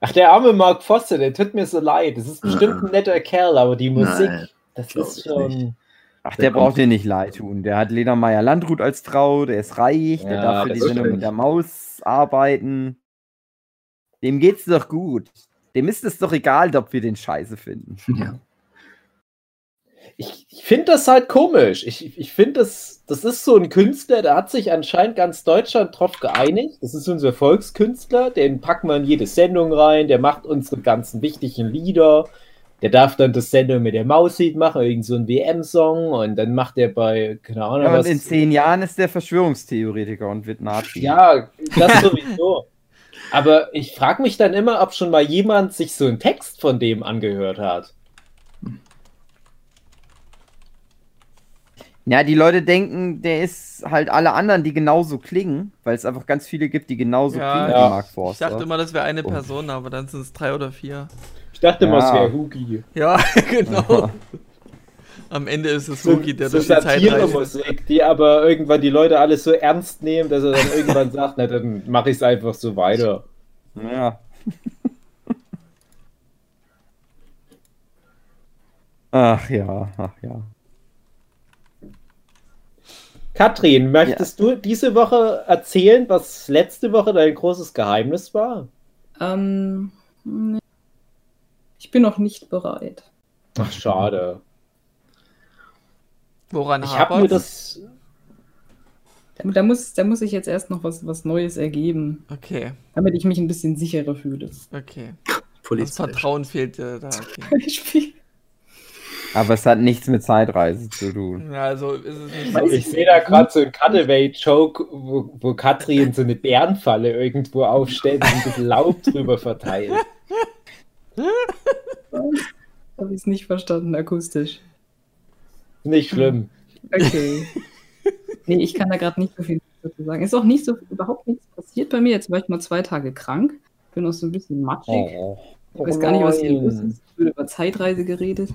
Ach, der arme Mark Foster, der tut mir so leid. Das ist bestimmt ein netter Kerl, aber die Musik, Nein, das ist schon. Ach, Der der braucht dir nicht leid tun. Der hat Lena Meyer Landrut als Frau, der ist reich, der Ja, darf für die Sendung mit der Maus arbeiten. Dem geht's doch gut. Dem ist es doch egal, ob wir den scheiße finden. Ja. Ich, ich finde das halt komisch. Ich, ich finde, das, das ist so ein Künstler, da hat sich anscheinend ganz Deutschland drauf geeinigt. Das ist unser Volkskünstler, den packen wir in jede Sendung rein, der macht unsere ganzen wichtigen Lieder. Der darf dann das Sendung mit der Mauslied machen, irgend so ein WM-Song und dann macht er bei, keine Ahnung, Ja, was. und in zehn Jahren ist der Verschwörungstheoretiker und wird Nazi. Ja, das sowieso. Aber ich frage mich dann immer, ob schon mal jemand sich so einen Text von dem angehört hat. Ja, die Leute denken, der ist halt alle anderen, die genauso klingen, weil es einfach ganz viele gibt, die genauso Ja, klingen ja. wie Mark Ich Forster. dachte immer, das wäre eine Oh. Person, aber dann sind es drei oder vier. Ich dachte mal, es Ja. wäre Hugi. Ja, genau. Am Ende ist es So, Hugi, der so durch die Zeit reist. Die aber irgendwann die Leute alles so ernst nehmen, dass er dann irgendwann sagt, na dann mache ich es einfach so weiter. Ja. ach ja, ach ja. Katrin, möchtest du diese Woche erzählen, was letzte Woche dein großes Geheimnis war? Ähm, nee. ich bin noch nicht bereit. Ach, schade. Woran Ich habe mir das. Da, da, muss, da muss ich jetzt erst noch was, was Neues ergeben, Okay, damit ich mich ein bisschen sicherer fühle. okay. Das. Vertrauen fehlt dir da. Okay. Aber es hat nichts mit Zeitreise zu tun. Ja, also ist es nicht so. Ich sehe da gerade so einen Cutaway-Joke, wo, wo Katrin so eine Bärenfalle irgendwo aufstellt und ein bisschen Laub drüber verteilt. Habe ich es nicht verstanden, akustisch. Nicht schlimm. Okay. nee, ich kann da gerade nicht so viel dazu sagen. Ist auch nicht so, überhaupt nichts passiert bei mir. Jetzt war ich mal zwei Tage krank. Bin auch so ein bisschen matschig. Oh. Ich weiß gar nicht, was hier los ist. Es wird über Zeitreise geredet.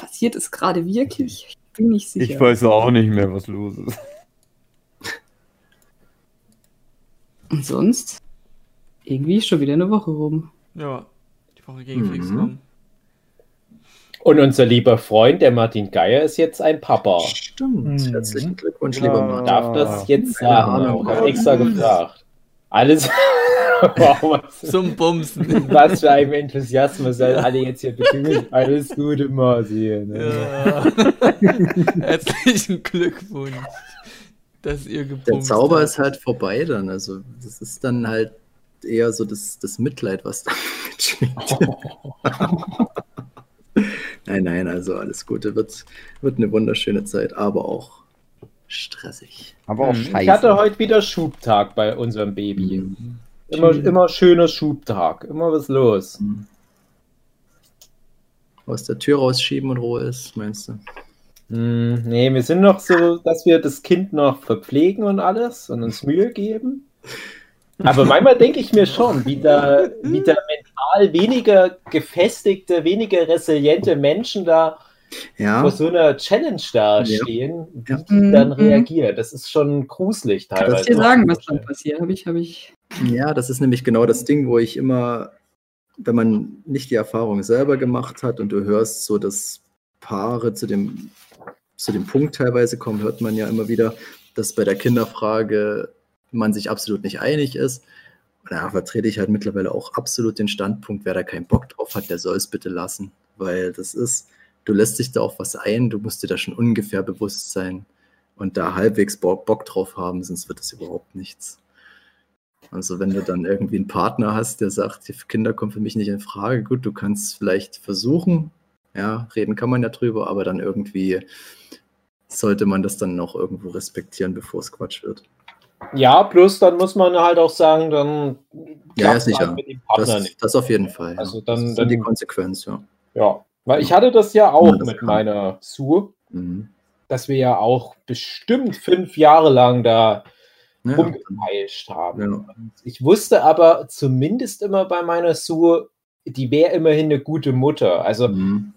Passiert es gerade wirklich? Ich bin nicht sicher. Ich weiß auch nicht mehr, was los ist. Und sonst? Irgendwie ist schon wieder eine Woche rum. Ja, die Woche gegen Mhm. Flixcom. Und unser lieber Freund, der Martin Geier, ist jetzt ein Papa. Stimmt. Mhm. Herzlichen Glückwunsch, Ja. lieber Mann. Darf das jetzt sagen? Ich habe extra gefragt. Alles. Wow, Zum Bumsen. was für ein Enthusiasmus seid alle jetzt hier begrüßen. Alles Gute, Martin. Ne? Ja. Herzlichen Glückwunsch, dass ihr gebumst Der Zauber habt. ist halt vorbei dann. Also, das ist dann halt eher so das, das Mitleid, was da mitschwingt. nein, nein, also alles Gute. Wird, wird eine wunderschöne Zeit, aber auch stressig. Aber auch Hm, scheiße. Ich hatte heute wieder Schubtag bei unserem Baby. Mhm. Immer, immer schöner Schubtag. Immer was los. Aus der Tür rausschieben und Ruhe ist, meinst du? Hm, nee, wir sind noch so, dass wir das Kind noch verpflegen und alles und uns Mühe geben. Aber manchmal denke ich mir schon, wie da, wie da mental weniger gefestigte, weniger resiliente Menschen da Ja, vor so einer Challenge da Ja. stehen, wie Ja. die dann Mhm. reagieren. Das ist schon gruselig Kann ich teilweise. dir sagen, was dann passiert? Habe ich, habe ich. Ja, das ist nämlich genau das Ding, wo ich immer, wenn man nicht die Erfahrung selber gemacht hat und du hörst so, dass Paare zu dem, zu dem Punkt teilweise kommen, hört man ja immer wieder, dass bei der Kinderfrage man sich absolut nicht einig ist. Und da vertrete ich halt mittlerweile auch absolut den Standpunkt, wer da keinen Bock drauf hat, der soll es bitte lassen. Weil das ist, du lässt dich da auf was ein, du musst dir da schon ungefähr bewusst sein, und da halbwegs Bock, drauf haben, sonst wird das überhaupt nichts. Also wenn du dann irgendwie einen Partner hast, der sagt, die Kinder kommen für mich nicht in Frage, gut, du kannst vielleicht versuchen, ja, reden kann man ja drüber, aber dann irgendwie sollte man das dann noch irgendwo respektieren, bevor es Quatsch wird. Ja, plus dann muss man halt auch sagen, dann Ja, klappt sicher. halt mit dem Partner Das, nicht. das auf jeden Fall. Also ja. dann- das ist dann- die Konsequenz, ja. Ja, weil ich hatte das ja auch Ja, das mit kann. meiner Sue, Mhm. dass wir ja auch bestimmt fünf Jahre lang da Ja, rumgepeitscht haben. ja. Ich wusste aber zumindest immer bei meiner Sue, die wäre immerhin eine gute Mutter. Also Mhm.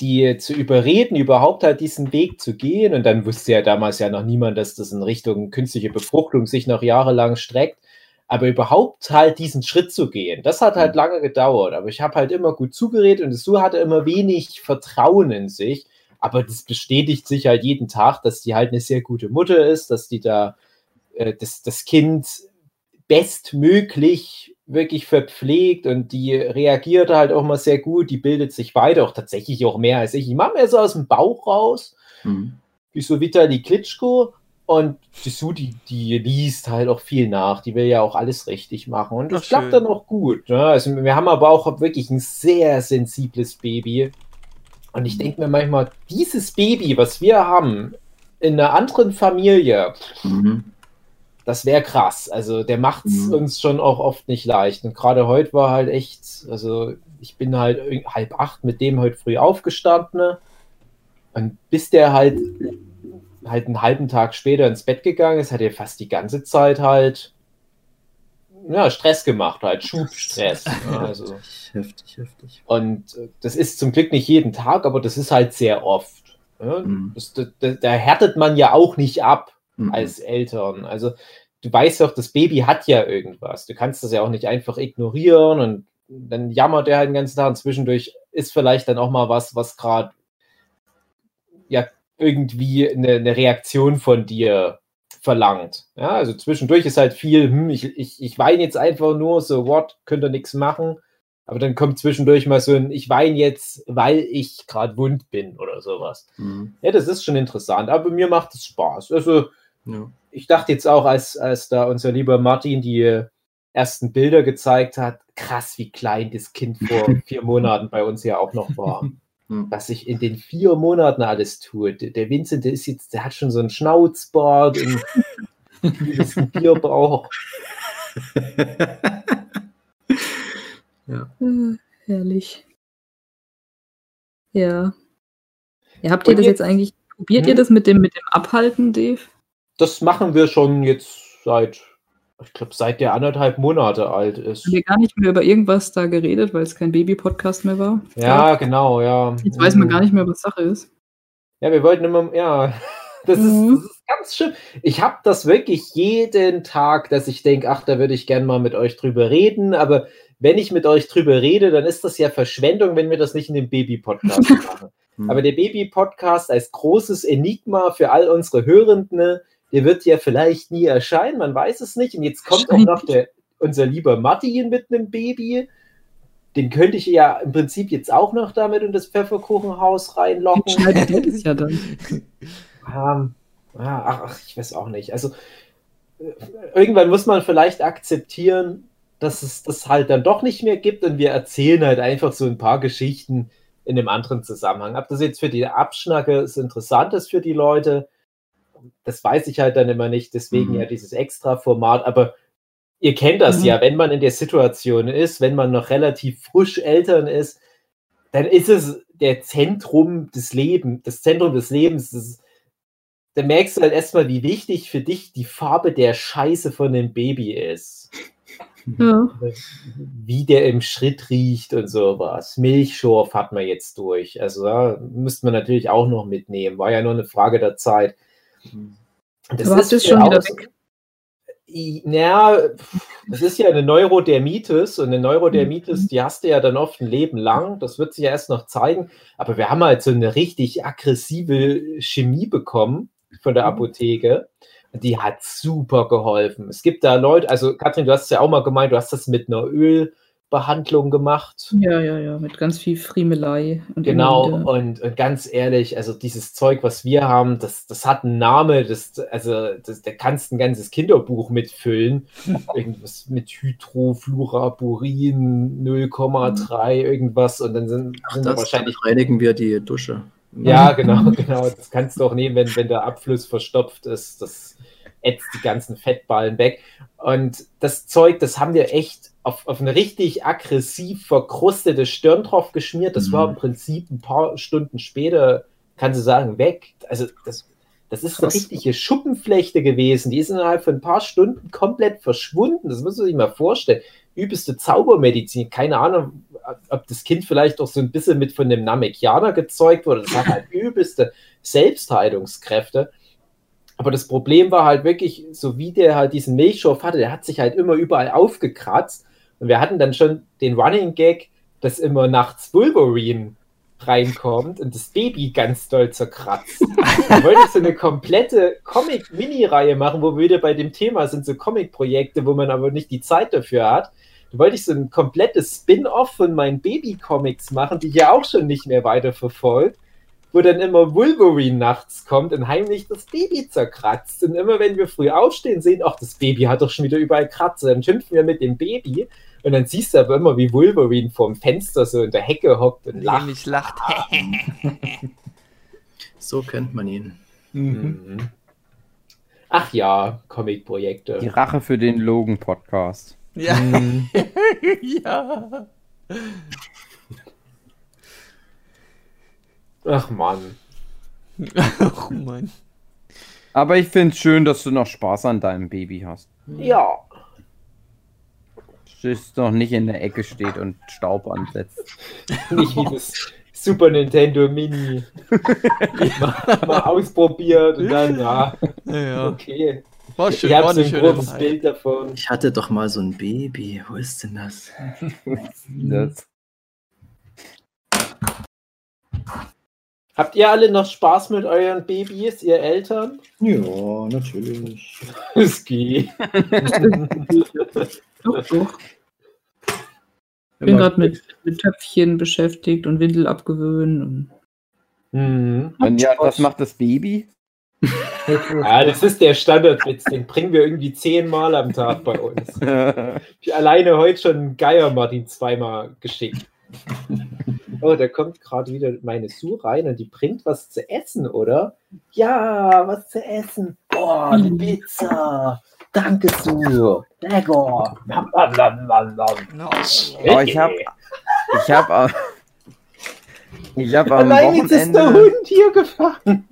die zu überreden, überhaupt halt diesen Weg zu gehen. Und dann wusste ja damals ja noch niemand, dass das in Richtung künstliche Befruchtung sich noch jahrelang streckt. Aber überhaupt halt diesen Schritt zu gehen, das hat halt lange gedauert. Aber ich habe halt immer gut zugeredet und Sue hatte immer wenig Vertrauen in sich. Aber das bestätigt sich halt jeden Tag, dass die halt eine sehr gute Mutter ist, dass die da äh, das, das Kind bestmöglich wirklich verpflegt und die reagiert halt auch mal sehr gut, die bildet sich weiter, auch tatsächlich auch mehr als ich. Ich mache mir so aus dem Bauch raus, Mhm. wie so Vitali Klitschko und die Sue, die, die liest halt auch viel nach, die will ja auch alles richtig machen und das Ach, klappt schön. dann auch gut. Ne? Also wir haben aber auch wirklich ein sehr sensibles Baby und ich denke mir manchmal, dieses Baby, was wir haben, in einer anderen Familie, Mhm. Das wäre krass. Also der macht es Mhm. uns schon auch oft nicht leicht. Und gerade heute war halt echt, also ich bin halt halb acht mit dem heute früh aufgestanden. Und bis der halt halt einen halben Tag später ins Bett gegangen ist, hat er fast die ganze Zeit halt ja, Stress gemacht, halt Schubstress. ne? also, Heftig, heftig. und äh, das ist zum Glück nicht jeden Tag, aber das ist halt sehr oft. Ne? Mhm. Das, da, da, da härtet man ja auch nicht ab Mhm. als Eltern. Also du weißt doch, das Baby hat ja irgendwas. Du kannst das ja auch nicht einfach ignorieren und dann jammert er halt den ganzen Tag und zwischendurch ist vielleicht dann auch mal was, was gerade ja irgendwie eine, eine Reaktion von dir verlangt. Ja, also zwischendurch ist halt viel, hm, ich, ich, ich weine jetzt einfach nur, so what, könnt ihr nichts machen. Aber dann kommt zwischendurch mal so ein, ich weine jetzt, weil ich gerade wund bin oder sowas. Mhm. Ja, das ist schon interessant, aber mir macht es Spaß. Also, Ja. ich dachte jetzt auch, als, als da unser lieber Martin die äh, ersten Bilder gezeigt hat, krass, wie klein das Kind vor vier Monaten bei uns ja auch noch war. Was sich in den vier Monaten alles tut. Der- Vincent, der ist jetzt, der hat schon so einen Schnauzbart und übelsten Bierbauch. Äh, herrlich. Ja. ja habt ihr Und das jetzt- jetzt eigentlich, probiert Hm? ihr das mit dem, mit dem Abhalten, Dave? Das machen wir schon jetzt seit, ich glaube, seit der anderthalb Monate alt ist. Haben wir gar nicht mehr über irgendwas da geredet, weil es kein Baby-Podcast mehr war? Ja, genau, ja. Jetzt weiß man gar nicht mehr, was Sache ist. Ja, wir wollten immer, ja, das, Mhm. ist, das ist ganz schön. Ich habe das wirklich jeden Tag, dass ich denke, ach, da würde ich gerne mal mit euch drüber reden, aber wenn ich mit euch drüber rede, dann ist das ja Verschwendung, wenn wir das nicht in dem Baby-Podcast machen. Mhm. Aber der Baby-Podcast als großes Enigma für all unsere Hörenden, der wird ja vielleicht nie erscheinen, man weiß es nicht. Und jetzt kommt auch noch der, unser lieber Martin mit einem Baby. Den könnte ich ja im Prinzip jetzt auch noch damit in das Pfefferkuchenhaus reinlocken. Schneidet ja dann. Ähm, ah, ach, ach, ich weiß auch nicht. Also äh, irgendwann muss man vielleicht akzeptieren, dass es das halt dann doch nicht mehr gibt und wir erzählen halt einfach so ein paar Geschichten in einem anderen Zusammenhang. Ob das jetzt für die Abschnacke ist interessant ist für die Leute, das weiß ich halt dann immer nicht. Deswegen Mhm. ja dieses Extra-Format. Aber ihr kennt das Mhm. ja, wenn man in der Situation ist, wenn man noch relativ frisch Eltern ist, dann ist es der Zentrum des Lebens, das Zentrum des Lebens. Das, da merkst du halt erstmal, wie wichtig für dich die Farbe der Scheiße von dem Baby ist. Ja. Wie der im Schritt riecht und sowas. Milchschorf hat man jetzt durch. Also ja, müsste man natürlich auch noch mitnehmen. War ja nur eine Frage der Zeit. Das Aber es für schon wieder weg? Naja, das ist ja eine Neurodermitis und eine Neurodermitis, Mhm. die hast du ja dann oft ein Leben lang. Das wird sich ja erst noch zeigen. Aber wir haben halt so eine richtig aggressive Chemie bekommen von Mhm. der Apotheke. Und Die hat super geholfen. Es gibt da Leute, also Katrin, du hast es ja auch mal gemeint, du hast das mit einer Behandlung gemacht. Ja, ja, ja, mit ganz viel Friemelei. Und Genau, und, und ganz ehrlich, also dieses Zeug, was wir haben, das, das hat einen Namen, das, also das, da kannst du ein ganzes Kinderbuch mitfüllen. Irgendwas mit Hydrofluoraburin 0,3, irgendwas und dann sind, Ach, sind da das, wahrscheinlich reinigen wir die Dusche. Ja, genau, genau. Das kannst du auch nehmen, wenn, wenn der Abfluss verstopft ist. Das ätzt die ganzen Fettballen weg. Und das Zeug, das haben wir echt auf, auf eine richtig aggressiv verkrustete Stirn drauf geschmiert. Das Mhm. war im Prinzip ein paar Stunden später, kannst du sagen, weg. Also das, das ist eine Krass. richtige Schuppenflechte gewesen. Die ist innerhalb von ein paar Stunden komplett verschwunden. Das muss man sich mal vorstellen. Übelste Zaubermedizin. Keine Ahnung, ob das Kind vielleicht auch so ein bisschen mit von dem Namekianer gezeugt wurde. Das hat halt übelste Selbstheilungskräfte. Aber das Problem war halt wirklich, so wie der halt diesen Milchschorf hatte, der hat sich halt immer überall aufgekratzt. Und wir hatten dann schon den Running Gag, dass immer nachts Wolverine reinkommt und das Baby ganz doll zerkratzt. Da wollte ich so eine komplette Comic-Mini-Reihe machen, wo wir wieder bei dem Thema sind, so Comic-Projekte, wo man aber nicht die Zeit dafür hat. Da wollte ich so ein komplettes Spin-off von meinen Baby-Comics machen, die ich ja auch schon nicht mehr weiter verfolgt, wo dann immer Wolverine nachts kommt und heimlich das Baby zerkratzt. Und immer wenn wir früh aufstehen, sehen, ach, das Baby hat doch schon wieder überall Kratzer, dann schimpfen wir mit dem Baby. Und dann siehst du aber immer, wie Wolverine vorm Fenster so in der Hecke hockt und lacht. Nämlich lacht. So kennt man ihn. Mhm. Ach ja, Die Comic-Projekte. Rache für den Logan-Podcast. ja. Mhm. ja. Ach Mann. Ach Mann. Aber ich finde es schön, dass du noch Spaß an deinem Baby hast. Ja. Das noch nicht in der Ecke steht und Staub ansetzt. Nicht wie das Super Nintendo Mini. mal, mal ausprobiert und dann, ja, Ja, okay. War schön, Ich war habe so ein grobes. Bild davon. Ich hatte doch mal so ein Baby. Wo ist denn das? Das, Habt ihr alle noch Spaß mit euren Babys, ihr Eltern? Ja, natürlich. Es geht. Doch, doch. Ich bin gerade mit, mit Töpfchen beschäftigt und Windel abgewöhnen. Und Mhm. und ja, was macht das Baby? Ja, das ist der Standardwitz, den bringen wir irgendwie zehnmal am Tag bei uns. Ich alleine heute schon Geier Martin zweimal geschickt. Oh, da kommt gerade wieder meine Sue rein und die bringt was zu essen, oder? Ja, was zu essen. Oh, die Pizza. Danke, Sue. Lecker. Nam, nam, nam, nam. Oh, ich hab, ich hab, äh, ich hab am Allein jetzt ist der Wochenende, Hund hier gefangen.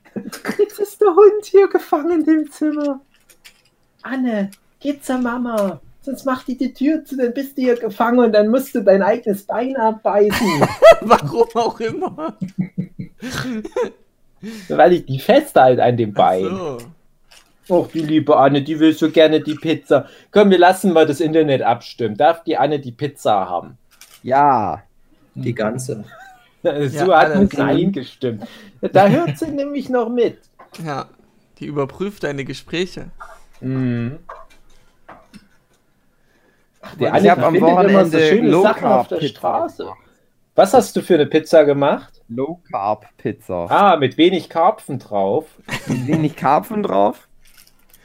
Jetzt ist der Hund hier gefangen in dem Zimmer. Anne, geh zur Mama. Sonst macht die die Tür zu, dann bist du hier gefangen und dann musst du dein eigenes Bein abbeißen. Warum auch immer. weil ich die festhalte an dem Bein. So. Och, die liebe Anne, die will so gerne die Pizza. Komm, wir lassen mal das Internet abstimmen. Darf die Anne die Pizza haben? ja, Die ganze. So Ja, hat uns eingestimmt. Da hört sie nämlich noch mit. Ja. Die überprüft deine Gespräche. Mhm. Die ich Anne hab am so Wochenende schöne Low Sachen auf der Carb Straße. Pizza. Was hast du für eine Pizza gemacht? Low Carb Pizza. Ah, mit wenig Karpfen drauf. Wenig Karpfen drauf.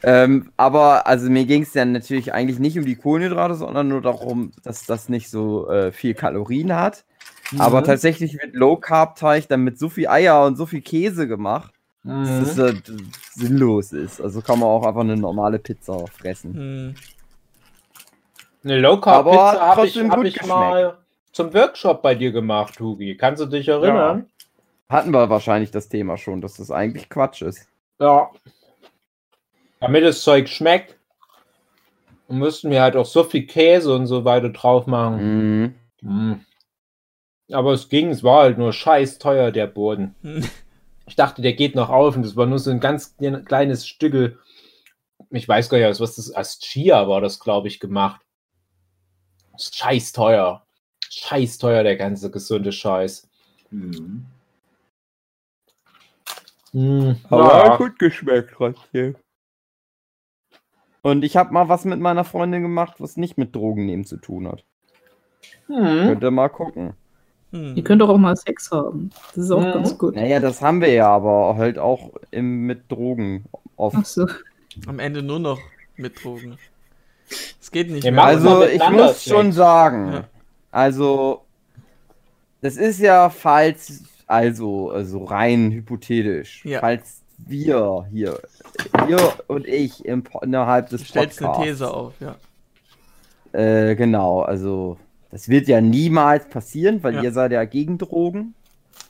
Ähm, aber also mir ging es ja natürlich eigentlich nicht um die Kohlenhydrate, sondern nur darum, dass das nicht so äh, viel Kalorien hat. Aber Mhm. tatsächlich wird Low Carb Teig dann mit so viel Eier und so viel Käse gemacht, dass Mhm. es äh, sinnlos ist. Also kann man auch einfach eine normale Pizza fressen. Hm. Eine Low Carb Aber Pizza habe ich, hab ich mal zum Workshop bei dir gemacht, Hugi. Kannst du dich erinnern? Hatten wir wahrscheinlich das Thema schon, dass das eigentlich Quatsch ist. Ja. Damit das Zeug schmeckt, mussten wir halt auch so viel Käse und so weiter drauf machen. Mhm. Mm. Aber es ging, es war halt nur scheiß teuer, der Boden. Ich dachte, der geht noch auf und das war nur so ein ganz kleines Stückel. Ich weiß gar nicht, was das als Chia war, das glaube ich gemacht. Scheiß teuer. Scheiß teuer, der ganze gesunde Scheiß. Mhm. Mm, Aber ja. gut geschmeckt trotzdem. Und ich habe mal was mit meiner Freundin gemacht, was nicht mit Drogen nehmen zu tun hat. Hm. Könnt ihr mal gucken. Hm. Ihr könnt doch auch mal Sex haben. Das ist auch Mhm. ganz gut. Naja, das haben wir ja, aber halt auch im, mit Drogen. Oft. Ach so. Am Ende nur noch mit Drogen. Es geht nicht Wir mehr. Also ich muss schon sagen, Ja. also das ist ja falls, also, also rein hypothetisch, Ja. falls wir hier, ihr und ich im, innerhalb des Du stellst eine Podcasts, These auf, ja. Äh, genau, also das wird ja niemals passieren, weil Ja. ihr seid ja gegen Drogen,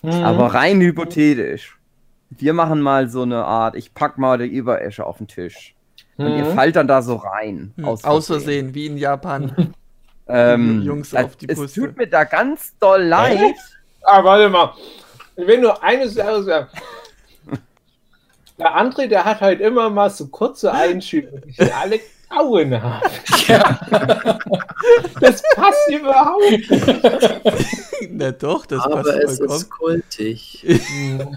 Mhm. aber rein hypothetisch. Wir machen mal so eine Art, ich pack mal die Überäsche auf den Tisch. Und ihr Mhm. fallt dann da so rein. Hm. Aus Aus Versehen. Wie in Japan. Ähm, Jungs das- auf die es Puste. tut mir da ganz doll leid. Ah, warte mal. Ich will nur eine Sache sagen. Der André, der hat halt immer mal so kurze Einschübe, die ich alle Kauen habe. Das passt überhaupt nicht. Na doch, das Aber passt es vollkommen. ist kultig.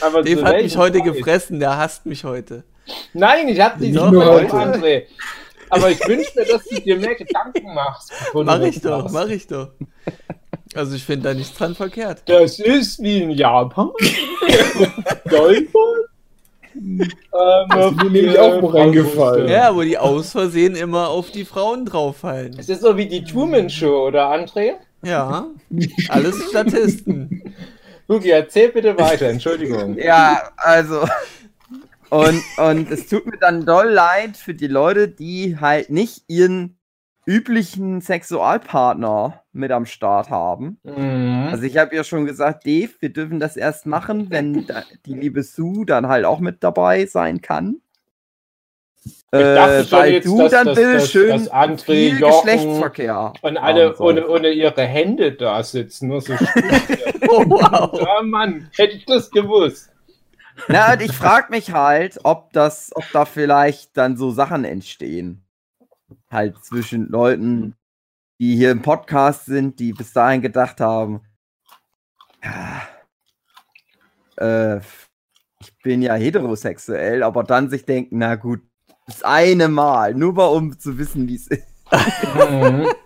Aber Dave hat mich heute gefressen, der hasst mich heute. Nein, ich hab dich Nicht nicht nur heute. André. Aber ich wünsche mir, dass du dir mehr Gedanken machst. Mach ich doch, machst. mach ich doch. Also ich finde da nichts dran verkehrt. Das ist wie in Japan. Deutschland. Ähm, Das ist mir nämlich auch mal reingefallen. Ja, wo die aus Versehen immer auf die Frauen drauffallen. Es ist so wie die Truman Show, oder André? Ja, alles Statisten. Luki, erzähl bitte weiter, Entschuldigung. Ja, also. Und, und es tut mir dann doll leid für die Leute, die halt nicht ihren üblichen Sexualpartner mit am Start haben. Mhm. Also ich habe ja schon gesagt, Dave, wir dürfen das erst machen, wenn die liebe Sue dann halt auch mit dabei sein kann. Schon weil jetzt, du dass- dann dass- bitte schön dass viel Jochen Geschlechtsverkehr Und alle ohne, ohne ihre Hände da sitzen, nur so Oh, wow. Ja, Mann, hätte ich das gewusst. Na, und ich frage mich halt, ob das, ob da vielleicht dann so Sachen entstehen. Halt zwischen Leuten, die hier im Podcast sind, die bis dahin gedacht haben, ja, äh, ich bin ja heterosexuell, aber dann sich denken, na gut, das eine Mal, nur mal um zu wissen, wie es ist.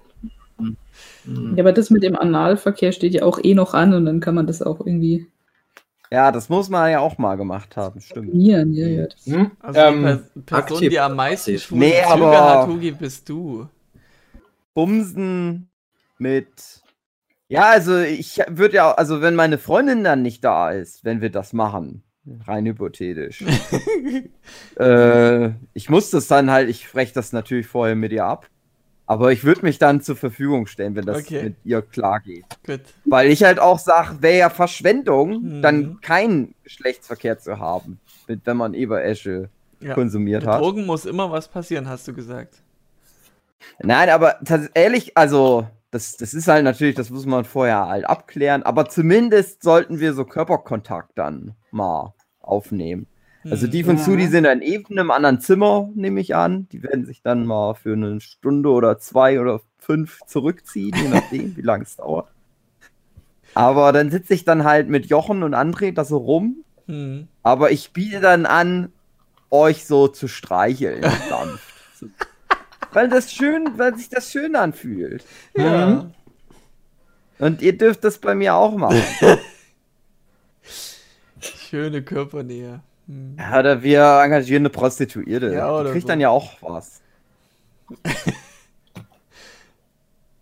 Ja, aber das mit dem Analverkehr steht ja auch eh noch an und dann kann man das auch irgendwie Ja, das muss man ja auch mal gemacht haben, stimmt. Ja, ja. Das Hm? Also Ähm, die Per Person, aktiv die am meisten schwule Nee, Züge aber- hat, Hugi, bist du. Bumsen mit. Ja, also ich würde ja, also wenn meine Freundin dann nicht da ist, wenn wir das machen, rein hypothetisch. äh, ich muss das dann halt, ich spreche das natürlich vorher mit ihr ab. Aber ich würde mich dann zur Verfügung stellen, wenn das Okay. mit ihr klar geht. Gut. Weil ich halt auch sage, wäre ja Verschwendung, Mhm. dann keinen Geschlechtsverkehr zu haben, mit, wenn man Eberesche Ja. konsumiert Mit hat. Drogen muss immer was passieren, hast du gesagt. Nein, aber ehrlich, also das, das ist halt natürlich, das muss man vorher halt abklären, aber zumindest sollten wir so Körperkontakt dann mal aufnehmen. Also die von Sue, die sind dann eben in einem anderen Zimmer, nehme ich an. Die werden sich dann mal für eine Stunde oder zwei oder fünf zurückziehen, je nachdem, wie lange es dauert. Aber dann sitze ich dann halt mit Jochen und André da so rum. Hm. Aber ich biete dann an, euch so zu streicheln, sanft. So. Weil das schön, weil sich das schön anfühlt. Ja. Und ihr dürft das bei mir auch machen. Schöne Körpernähe. Hm. Ja, oder wir engagieren eine Prostituierte. Ja, Die oder kriegt so. dann ja auch was.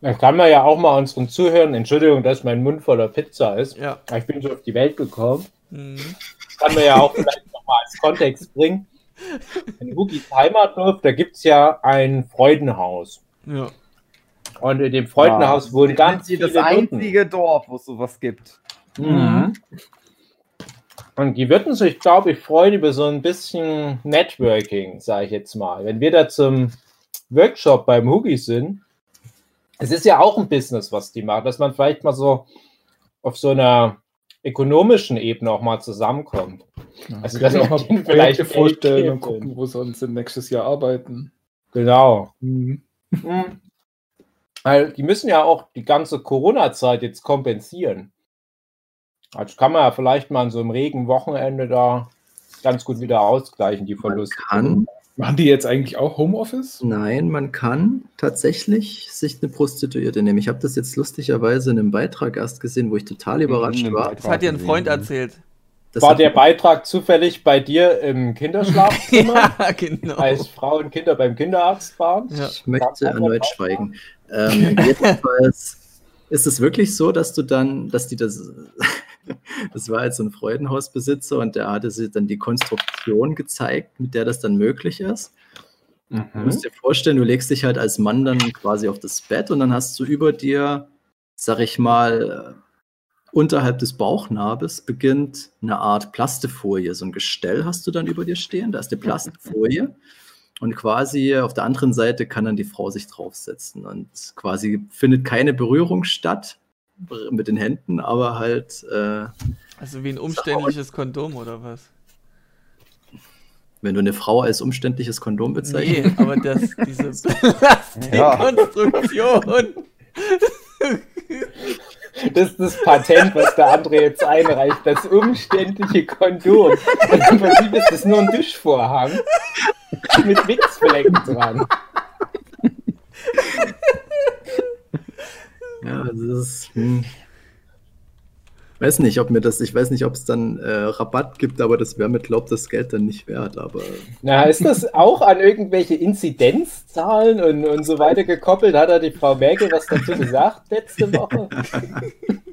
Dann kann man ja auch mal unseren Zuhörern, Entschuldigung, dass mein Mund voller Pizza ist. Ja. Ich bin so auf die Welt gekommen. Hm. Kann man ja auch vielleicht nochmal als Kontext bringen. In Wookies Heimatdorf, da gibt es ja ein Freudenhaus. Ja. Und in dem Freudenhaus Ja, wohnen ganz viele das Nutten. einzige Dorf, wo es sowas gibt. Mhm. Und die würden sich, glaube ich, freuen über so ein bisschen Networking, sage ich jetzt mal. Wenn wir da zum Workshop beim Hugi sind, es ist ja auch ein Business, was die machen, dass man vielleicht mal so auf so einer ökonomischen Ebene auch mal zusammenkommt. Also, Also dass auch mal denen Projekte vielleicht vorstellen und gucken, wo sie uns nächstes Jahr arbeiten. Genau. Mhm. Mhm. Weil die müssen ja auch die ganze Corona-Zeit jetzt kompensieren. Also kann man ja vielleicht mal an so einem regen Wochenende da ganz gut wieder ausgleichen, die Man Verluste. kann, Machen die jetzt eigentlich auch Homeoffice? Nein, man kann tatsächlich sich eine Prostituierte nehmen. Ich habe das jetzt lustigerweise in einem Beitrag erst gesehen, wo ich total überrascht war. Beitrag. Das hat dir ein Freund erzählt. Das War der Beitrag zufällig bei dir im Kinderschlafzimmer, ja, genau. als Frau und Kinder beim Kinderarzt waren? Ja. Ich möchte erneut schweigen. Ähm, jedenfalls ist es wirklich so, dass du dann, dass die das, das war jetzt so ein Freudenhausbesitzer und der hatte sich dann die Konstruktion gezeigt, mit der das dann möglich ist. Du Mhm. musst dir vorstellen, du legst dich halt als Mann dann quasi auf das Bett und dann hast du über dir, sag ich mal, äh, unterhalb des Bauchnabels beginnt eine Art Plastefolie. So ein Gestell hast du dann über dir stehen, da ist die Plastefolie. Und quasi auf der anderen Seite kann dann die Frau sich draufsetzen. Und quasi findet keine Berührung statt mit den Händen, aber halt, äh, Also wie ein umständliches Kondom oder was? wenn du eine Frau als umständliches Kondom bezeichnest. Nee, aber das, diese. Plastikkonstruktion. Das ist das Patent, was der André jetzt einreicht, das umständliche Kondom. Und Im Prinzip ist das nur ein Tischvorhang mit Wichsflecken dran. Ja, das ist. Hm. Weiß nicht, ob mir das, ich weiß nicht, ob es dann äh, Rabatt gibt, aber das wäre mir, glaubt das Geld dann nicht wert. Aber Na, ist das auch an irgendwelche Inzidenzzahlen und, und so weiter gekoppelt? Hat da die Frau Merkel was dazu gesagt letzte Woche?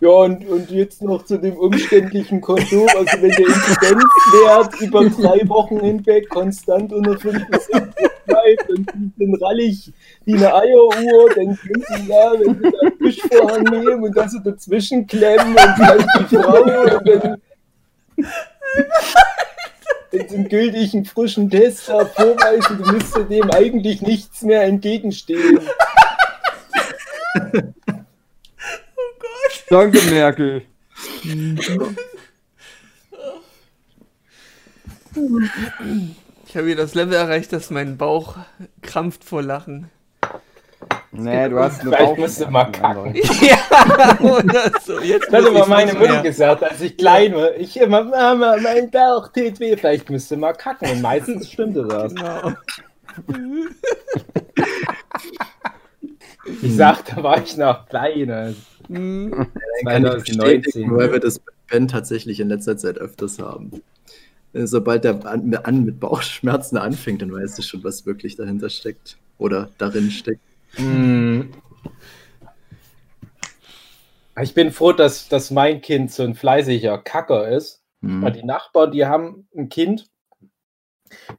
Ja, und, und jetzt noch zu dem umständlichen Kondom. Also, wenn der Inzidenzwert über drei Wochen hinweg konstant unter 5 bis 6 bleibt und dann rallig wie eine Eieruhr, dann können Sie ja, wenn Sie da einen Tischvorhang nehmen und das so dazwischen klemmen und vielleicht die Frau und dann wenn Sie einen gültigen frischen Test da vorweisen, dann müsste dem eigentlich nichts mehr entgegenstehen. Danke, Merkel. Ich habe hier das Level erreicht, dass mein Bauch krampft vor Lachen. Nee, du hast eine Vielleicht Bauch- musst du mal kacken. Ja, oder so. Jetzt Das hat ich's meine Mutter gesagt, als ich klein war. Ich immer, Mama, mein Bauch tut weh. Vielleicht müsste mal kacken. Und meistens stimmte das. Genau. Ich sag, da war ich noch klein. Also Hm. kann ich 2019. bestätigen, weil wir das Ben tatsächlich in letzter Zeit öfters haben. Äh, Sobald der an, an mit Bauchschmerzen anfängt, dann weißt du schon, was wirklich dahinter steckt. Oder darin steckt. Mm. Ich bin froh, dass, dass mein Kind so ein fleißiger Kacker ist. Weil Hm. die Nachbarn, die haben ein Kind,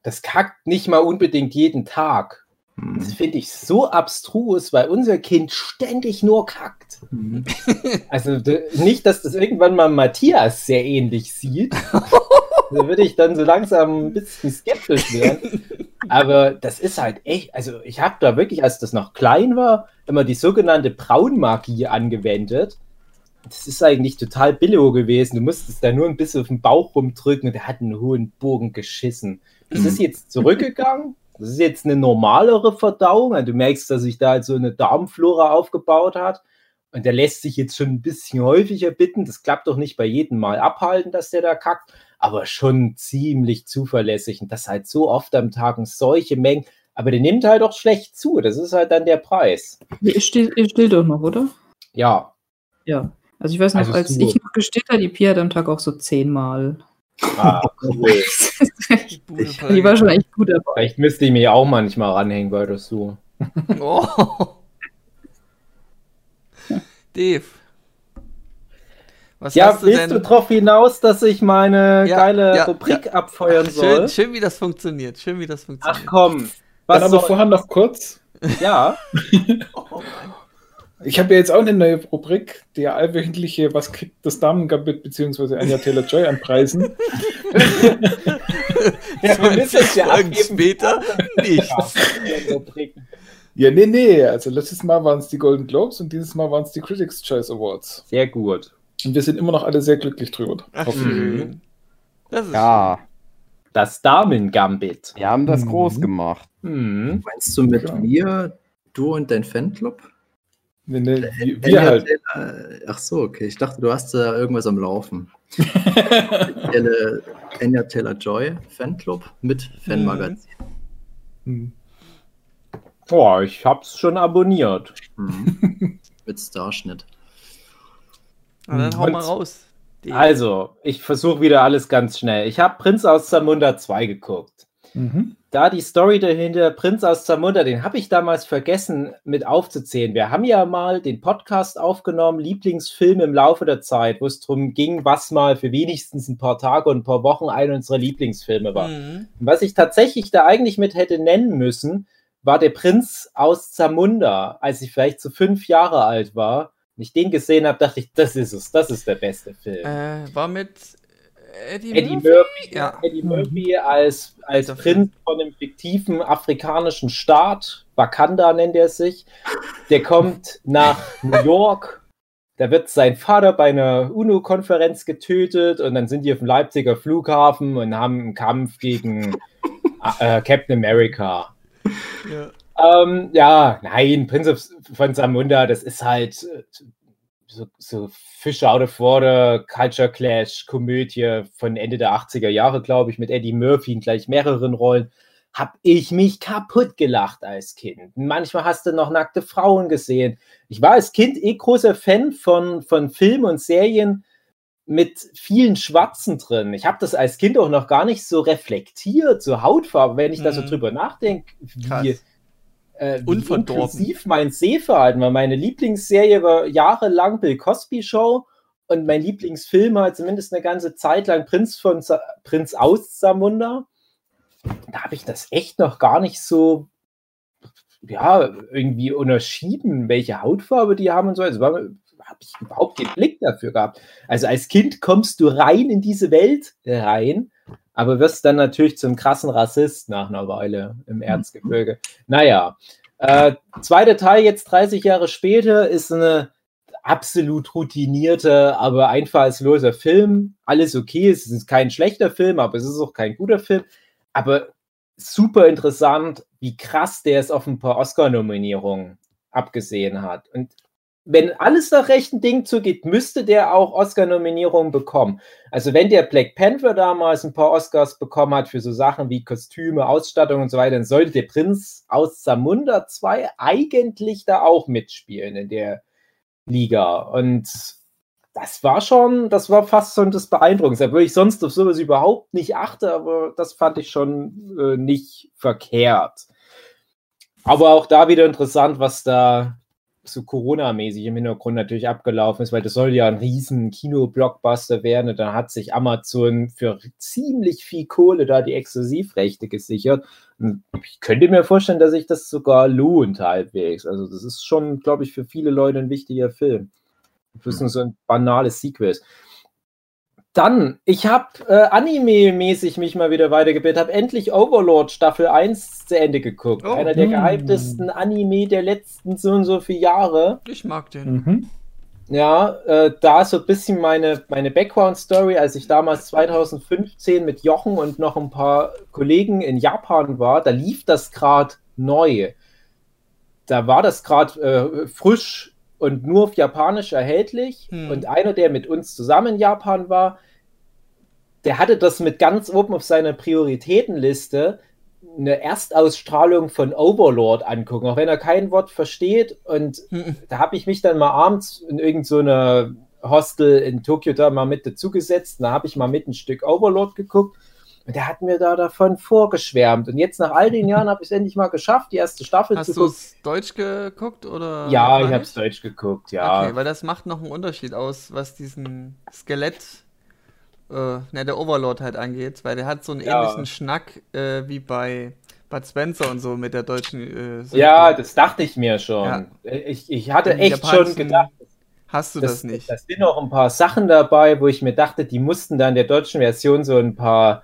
das kackt nicht mal unbedingt jeden Tag. Das Hm. finde ich so abstrus, weil unser Kind ständig nur kackt. Hm. Also nicht, dass das irgendwann mal Matthias sehr ähnlich sieht. da würde ich dann so langsam ein bisschen skeptisch werden. Aber das ist halt echt, also ich habe da wirklich, als das noch klein war, immer die sogenannte Braunmagie angewendet. Das ist eigentlich total billo gewesen. Du musstest da nur ein bisschen auf den Bauch rumdrücken und der hat einen hohen Bogen geschissen. Das ist jetzt zurückgegangen. Das ist jetzt eine normalere Verdauung. Also du merkst, dass sich da halt so eine Darmflora aufgebaut hat. Und der lässt sich jetzt schon ein bisschen häufiger bitten. Das klappt doch nicht bei jedem Mal abhalten, dass der da kackt, aber schon ziemlich zuverlässig. Und das halt so oft am Tag und solche Mengen. Aber der nimmt halt auch schlecht zu. Das ist halt dann der Preis. Ihr stillt, ihr stillt doch noch, oder? Ja. Ja. Also ich weiß noch, Also als ich noch gestillt habe, die Pia hat am Tag auch so zehnmal. Ah, cool. Die war schon echt gut dabei. Vielleicht müsste ich mich auch manchmal ranhängen bei das so. Oh. Dave. Was Ja, hast du willst denn? du darauf hinaus, dass ich meine Ja, geile ja, Rubrik ja. abfeuern Ach, soll? schön, schön, wie das funktioniert. Schön, wie das Ach funktioniert. komm. Dann Was aber soll, vorher noch kurz. ja, Ich habe ja jetzt auch eine neue Rubrik, der allwöchentliche Was kriegt das Damengambit bzw. Anja Taylor-Joy an Preisen. ja, wir müssen es ja abgeben. später nicht. Ja, nee, nee. Also letztes Mal waren es die Golden Globes und dieses Mal waren es die Critics' Choice Awards. Sehr gut. Und wir sind immer noch alle sehr glücklich drüber. Ach, Hoffe ich. schön. Das ist Ja, Das Damen-Gambit. wir haben das Mhm. groß gemacht. Hm. Meinst du mit Genau. wir, du und dein Fanclub? Nee, nee, wir, Anja wir halt. Taylor- Ach so, okay. Ich dachte, du hast da irgendwas am Laufen. Spezielle Anya Taylor-Joy Fanclub mit Fanmagazin. Hm. Boah, ich hab's schon abonniert. Mhm. mit Starschnitt. Na, dann hau Und- mal raus. Die- Also, ich versuche wieder alles ganz schnell. Ich habe Prinz aus Zamunda 2 geguckt. Mhm. Da die Story dahinter, Prinz aus Zamunda, den habe ich damals vergessen mit aufzuzählen. Wir haben ja mal den Podcast aufgenommen, Lieblingsfilm im Laufe der Zeit, wo es darum ging, was mal für wenigstens ein paar Tage und ein paar Wochen einer unserer Lieblingsfilme war. Mhm. Und Was ich tatsächlich da eigentlich mit hätte nennen müssen, war der Prinz aus Zamunda, als ich vielleicht so fünf Jahre alt war. Und ich den gesehen habe, dachte ich, das ist es, das ist der beste Film. Äh, war mit Eddie, Eddie Murphy? Murphy, Ja. Eddie Murphy als, als Prinz von einem fiktiven afrikanischen Staat, Wakanda nennt er sich. Der kommt nach New York. Da wird sein Vater bei einer UNO-Konferenz getötet und dann sind die auf dem Leipziger Flughafen und haben einen Kampf gegen äh, Captain America. Ja. Ähm, ja, nein, Prince of, von Zamunda, das ist halt äh, so, so Fish out of water, Culture Clash, Komödie von Ende der 80er Jahre, glaube ich, mit Eddie Murphy in gleich mehreren Rollen. Hab ich mich kaputt gelacht als Kind. Manchmal hast du noch nackte Frauen gesehen. Ich war als Kind eh großer Fan von, von Filmen und Serien mit vielen Schwarzen drin. Ich habe das als Kind auch noch gar nicht so reflektiert, so Hautfarbe, wenn ich da so Mhm. drüber nachdenke, wie, Krass. Äh, inklusiv mein Sehverhalten war. Meine Lieblingsserie war jahrelang Bill Cosby Show und mein Lieblingsfilm war zumindest eine ganze Zeit lang Prinz von Sa Prinz aus Samunda. Da habe ich das echt noch gar nicht so ja, irgendwie unterschieden, welche Hautfarbe die haben und so. Also habe ich überhaupt keinen Blick dafür gehabt. Also als Kind kommst du rein in diese Welt rein, aber wirst dann natürlich zum krassen Rassist nach einer Weile im Erzgebirge. Naja, äh, zweiter Teil jetzt 30 Jahre später ist eine absolut routinierte, aber einfallsloser Film. Alles okay, es ist kein schlechter Film, aber es ist auch kein guter Film. Aber super interessant, wie krass der es auf ein paar Oscar-Nominierungen abgesehen hat. Und wenn alles nach rechten Ding zugeht, müsste der auch Oscar-Nominierungen bekommen. Also wenn der Black Panther damals ein paar Oscars bekommen hat für so Sachen wie Kostüme, Ausstattung und so weiter, dann sollte der Prinz aus Zamunda 2 eigentlich da auch mitspielen in der Liga. Und das war schon, das war fast schon das Beeindruckendste, obwohl ich sonst auf sowas überhaupt nicht achte, aber das fand ich schon äh, nicht verkehrt. Aber auch da wieder interessant, was da so Corona-mäßig im Hintergrund natürlich abgelaufen ist, weil das soll ja ein riesen Kino-Blockbuster werden und dann hat sich Amazon für ziemlich viel Kohle da die Exklusivrechte gesichert. Und ich könnte mir vorstellen, dass sich das sogar lohnt halbwegs. Also das ist schon, glaube ich, für viele Leute ein wichtiger Film. Das ist nur so ein banales Sequel. ist. Dann, ich habe äh, Anime-mäßig mich mal wieder weitergebildet, habe endlich Overlord Staffel 1 zu Ende geguckt. Oh. Einer der Mm. gehyptesten Anime der letzten so und so viele Jahre. Ich mag den. Mhm. Ja, äh, da so ein bisschen meine, meine Background-Story, als ich damals 2015 mit Jochen und noch ein paar Kollegen in Japan war, da lief das gerade neu. Da war das gerade äh, frisch und nur auf Japanisch erhältlich. Hm. Und einer, der mit uns zusammen in Japan war, der hatte das mit ganz oben auf seiner Prioritätenliste, eine Erstausstrahlung von Overlord angucken, auch wenn er kein Wort versteht. Und Mhm. da habe ich mich dann mal abends in irgendeiner so Hostel in Tokio da mal mit dazugesetzt. Da habe ich mal mit ein Stück Overlord geguckt. Und der hat mir da davon vorgeschwärmt. Und jetzt nach all den Jahren habe ich es endlich mal geschafft, die erste Staffel Hast zu du gucken. es Deutsch geguckt oder? Ja, ich habe es Deutsch geguckt, ja. Okay, weil das macht noch einen Unterschied aus, was diesen Skelett, äh, ne, der Overlord halt angeht, weil der hat so einen Ja. ähnlichen Schnack äh, wie bei Bud Spencer und so mit der deutschen. Äh, ja, das dachte ich mir schon. Ja. Ich, ich hatte Im echt schon gedacht, Hast du das, nicht? Da sind auch ein paar Sachen dabei, wo ich mir dachte, die mussten dann der deutschen Version so ein paar,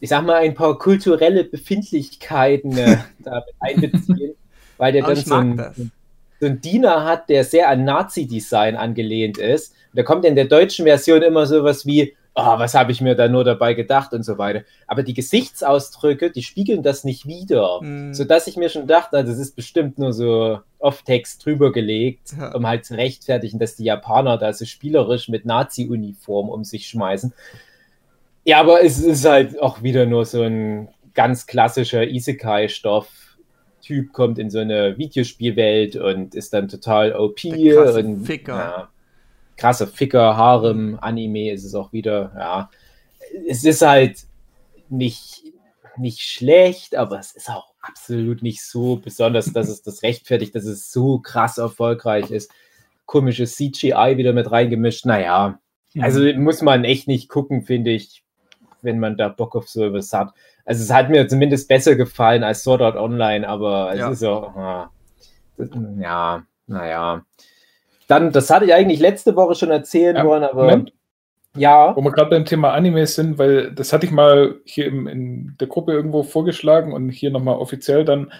ich sag mal, ein paar kulturelle Befindlichkeiten äh, damit einbeziehen, weil der dann so ein, so ein Diener hat, der sehr an Nazi-Design angelehnt ist. Und da kommt in der deutschen Version immer sowas wie, ah, was habe ich mir da nur dabei gedacht und so weiter. Aber die Gesichtsausdrücke, die spiegeln das nicht wieder. Hm. Sodass ich mir schon dachte, na, das ist bestimmt nur so Off-Text drüber gelegt, Ja. um halt zu rechtfertigen, dass die Japaner da so spielerisch mit Nazi-Uniform um sich schmeißen. Ja, aber es ist halt auch wieder nur so ein ganz klassischer Isekai-Stoff. Typ kommt in so eine Videospielwelt und ist dann total OP. Der krasse und, Ficker. Ja, krasser Ficker, Harem, Anime ist es auch wieder. Ja, es ist halt nicht, nicht schlecht, aber es ist auch absolut nicht so besonders, dass es das rechtfertigt, dass es so krass erfolgreich ist. Komisches CGI wieder mit reingemischt. Naja, also muss man echt nicht gucken, finde ich, wenn man da Bock auf sowas hat. Also es hat mir zumindest besser gefallen als Sword Art Online, aber es Ja. ist so, ah, das- ja, naja. Dann, das hatte ich eigentlich letzte Woche schon erzählen Ja, wollen, aber Moment. ja, Wo wir gerade beim Thema Anime sind, weil das hatte ich mal hier im, in der Gruppe irgendwo vorgeschlagen und hier nochmal offiziell dann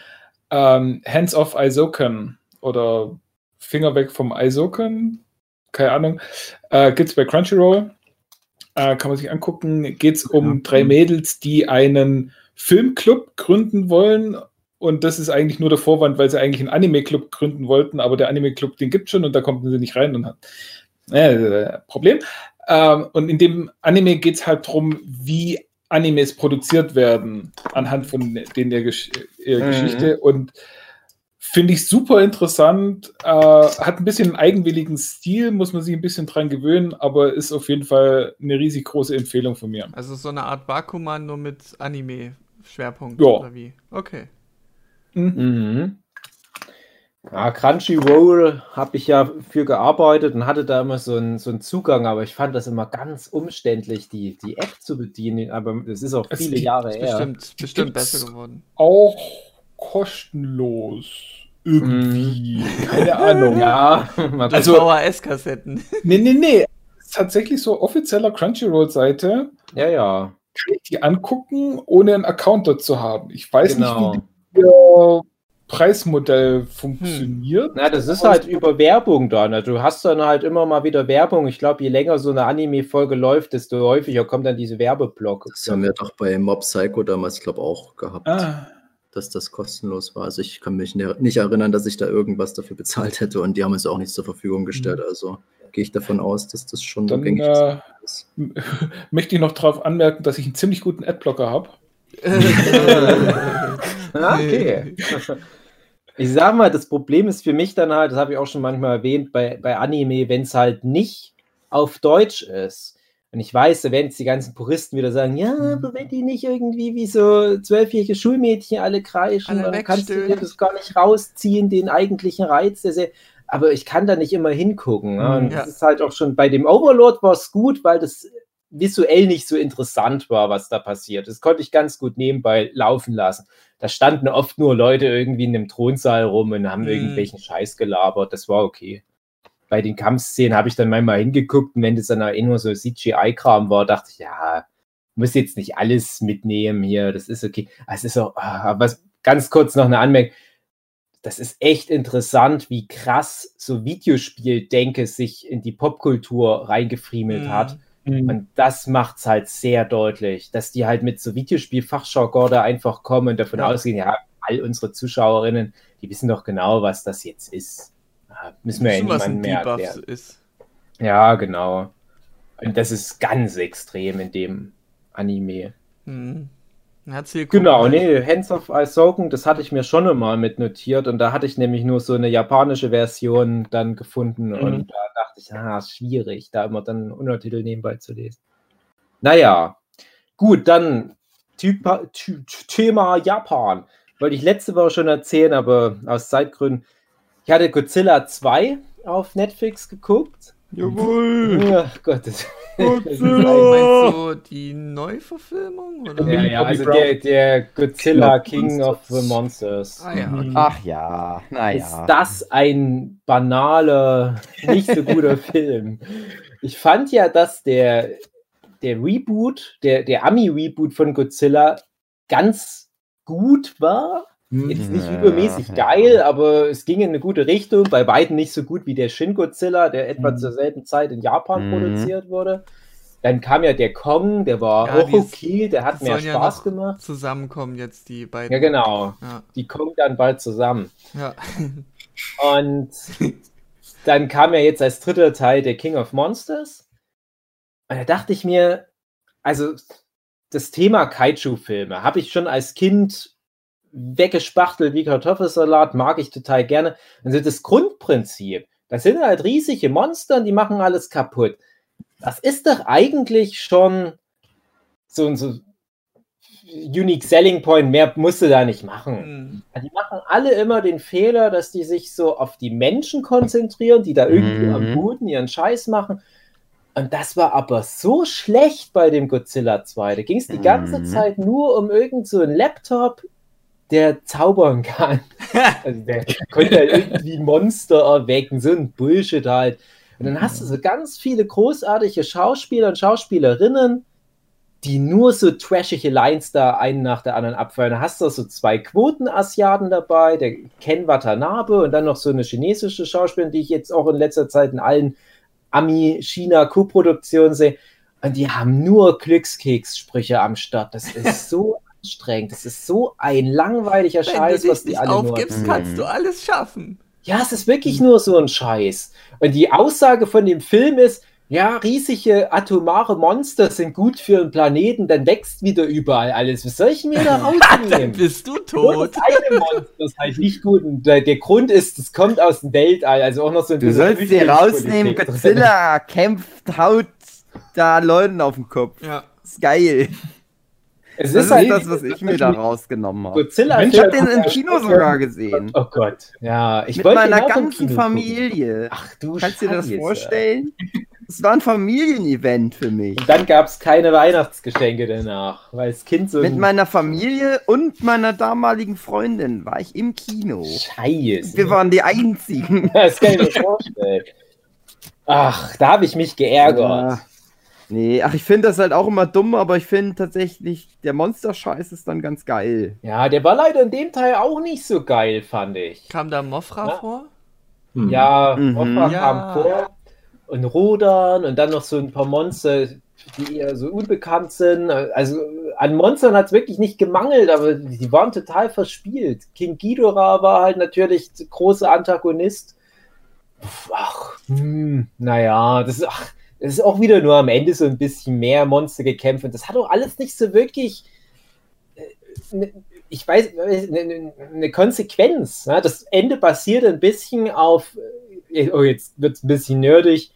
ähm, Hands off Isoken oder Finger weg vom Isoken, keine Ahnung, äh, gibt es bei Crunchyroll, äh, kann man sich angucken, geht es um drei Mädels, die einen Filmclub gründen wollen und das ist eigentlich nur der Vorwand, weil sie eigentlich einen Anime-Club gründen wollten, aber der Anime-Club, den gibt schon und da kommen sie nicht rein und hat äh, Problem. Ähm, und in dem Anime geht es halt darum, wie Animes produziert werden, anhand von denen der Gesch Mhm. Geschichte. Und finde ich super interessant. Äh, hat ein bisschen einen eigenwilligen Stil, muss man sich ein bisschen dran gewöhnen, aber ist auf jeden Fall eine riesig große Empfehlung von mir. Also so eine Art Bakuman, nur mit Anime-Schwerpunkt, Ja. oder wie? Okay. Mhm. Ja, Crunchyroll habe ich ja für gearbeitet und hatte da immer so einen, so einen Zugang, aber ich fand das immer ganz umständlich, die, die App zu bedienen. Aber das ist auch Es viele gibt- Jahre her. bestimmt, bestimmt besser geworden. Auch kostenlos. Irgendwie. Keine Ahnung. Ja, Also- VHS-Kassetten. Nee, nee, nee. Ist tatsächlich so offizieller Crunchyroll-Seite. ja, ja. Kann ich die angucken, ohne einen Account dort zu haben. Ich weiß Genau. nicht, wie ihr Preismodell funktioniert. Na, das ist halt über Werbung da. Ne? Du hast dann halt immer mal wieder Werbung. Ich glaube, je länger so eine Anime-Folge läuft, desto häufiger kommt dann diese Werbeblock. Das haben wir doch bei Mob Psycho damals, glaube ich, auch gehabt, Ah, dass das kostenlos war. Also ich kann mich nicht erinnern, dass ich da irgendwas dafür bezahlt hätte und die haben es auch nicht zur Verfügung gestellt. Also gehe ich davon aus, dass das schon so dann gängig äh, ist. möchte ich noch darauf anmerken, dass ich einen ziemlich guten Adblocker habe. Ah, okay. Ich sag mal, das Problem ist für mich dann halt, das habe ich auch schon manchmal erwähnt, bei, bei Anime, wenn es halt nicht auf Deutsch ist. Und ich weiß, da werden jetzt die ganzen Puristen wieder sagen, ja, aber wenn die nicht irgendwie wie so zwölfjährige Schulmädchen alle kreischen, Alle dann kannst du das gar nicht rausziehen, den eigentlichen Reiz der Serie. Aber ich kann da nicht immer hingucken. Ne? Und Ja. das ist halt auch schon bei dem Overlord war es gut, weil das visuell nicht so interessant war, was da passiert. Das konnte ich ganz gut nebenbei laufen lassen. Da standen oft nur Leute irgendwie in einem Thronsaal rum und haben Mhm. irgendwelchen Scheiß gelabert. Das war okay. Bei den Kampfszenen habe ich dann manchmal hingeguckt und wenn das dann eh nur so CGI-Kram war, dachte ich, ja, muss jetzt nicht alles mitnehmen hier, das ist okay. Ah, Es ist auch, ah, was, ganz kurz noch eine Anmerkung. Das ist echt interessant, wie krass so Videospieldenke sich in die Popkultur reingefriemelt Mhm. hat. Und das macht es halt sehr deutlich, dass die halt mit so Videospiel-Fachjargon da einfach kommen und davon Ja. ausgehen, ja, all unsere Zuschauerinnen, die wissen doch genau, was das jetzt ist. Ja, müssen wir ja Wissen, was ein niemandem mehr Debuff erklären. ist. Ja, genau. Und das ist ganz extrem in dem Anime. Hm. Herzlich Genau, nee, Hands of Isoken, das hatte ich mir schon einmal mit notiert und da hatte ich nämlich nur so eine japanische Version dann gefunden und da dachte ich, ah, schwierig, da immer dann Untertitel nebenbei zu lesen. Naja, gut, dann Thema Japan. Wollte ich letzte Woche schon erzählen, aber aus Zeitgründen. Ich hatte Godzilla 2 auf Netflix geguckt. Jawohl! Ja, Gott, das, Meinst du die Neuverfilmung? Oder? Ja, ja, also der, der Godzilla King King of the Monsters. Ah ja, okay. Ach ja, Ist naja. das ein banaler, nicht so guter Film? Ich fand ja, dass der, der Reboot, der, der Ami-Reboot von Godzilla ganz gut war. Jetzt nicht Ja. übermäßig geil, aber es ging in eine gute Richtung. Bei beiden nicht so gut wie der Shin Godzilla, der etwa Mhm. zur selben Zeit in Japan Mhm. produziert wurde. Dann kam ja der Kong, der war Ja, auch okay, der hat mehr ja Spaß noch gemacht. Zusammenkommen jetzt die beiden. Ja, genau. Ja, Die kommen dann bald zusammen. ja. Und dann kam ja jetzt als dritter Teil der King of Monsters. Und da dachte ich mir, also das Thema Kaiju-Filme habe ich schon als Kind weggespachtelt wie Kartoffelsalat, mag ich total gerne. Also das Grundprinzip, das sind halt riesige Monster und die machen alles kaputt. Das ist doch eigentlich schon so ein so Unique Selling Point, mehr musst du da nicht machen. Hm. Die machen alle immer den Fehler, dass die sich so auf die Menschen konzentrieren, die da irgendwie Mhm. am Boden ihren Scheiß machen. Und das war aber so schlecht bei dem Godzilla 2. Da ging es die ganze Mhm. Zeit nur um irgend so einen Laptop, der zaubern kann. also der konnte halt irgendwie Monster erwecken, so ein Bullshit halt. Und dann hast du so ganz viele großartige Schauspieler und Schauspielerinnen, die nur so trashige Lines da einen nach der anderen abfeuern. Da hast du so zwei Quoten-Asiaten dabei, der Ken Watanabe und dann noch so eine chinesische Schauspielerin, die ich jetzt auch in letzter Zeit in allen Ami-China-Co-Produktionen sehe. Und die haben nur Glückskeks-Sprüche am Start. Das ist so anstrengend. Das ist so ein langweiliger Wenn Scheiß, was die alle nur aufgibst, erzählen. kannst du alles schaffen. Ja, es ist wirklich nur so ein Scheiß. Und die Aussage von dem Film ist, ja, riesige atomare Monster sind gut für einen Planeten, dann wächst wieder überall alles. Was soll ich mir da Dann rausnehmen? bist du Nur tot. das eine Monster ist halt nicht gut. Und der, der Grund ist, es kommt aus dem Weltall. Also auch noch so ein Du bisschen sollst dir Flüchtlingspolitik rausnehmen. Godzilla kämpft, haut da Leuten auf den Kopf. Ja. ist geil. Es Das ist ist halt das, was ich mir da rausgenommen habe. Godzilla. Ich habe den im Kino sogar gesehen. Oh Gott, ja. Ich Mit meiner im ganzen Familie. Ach du Kannst du dir das vorstellen? Es war ein Familienevent für mich. Und dann gab es keine Weihnachtsgeschenke danach, weil das Kind so Mit ein meiner Familie und meiner damaligen Freundin war ich im Kino. Scheiße. Wir waren die einzigen. Das kann ich mir vorstellen. Ach, da habe ich mich geärgert. Ja. Nee, ach, ich finde das halt auch immer dumm, aber ich finde tatsächlich, der Monster-Scheiß ist dann ganz geil. Ja, der war leider in dem Teil auch nicht so geil, fand ich. Kam da Mofra Ja. vor? Hm. Ja, Mhm. Mothra Ja. kam vor und Rodan und dann noch so ein paar Monster, die eher so unbekannt sind. Also an Monstern hat es wirklich nicht gemangelt, aber die waren total verspielt. King Ghidorah war halt natürlich der große Antagonist. Ach, hm, naja, das ist, ach, das ist auch wieder nur am Ende so ein bisschen mehr Monster gekämpft und das hat auch alles nicht so wirklich äh, ne- ich weiß, eine, eine Konsequenz. Ne? Das Ende basiert ein bisschen auf, äh, oh, jetzt wird es ein bisschen nerdig,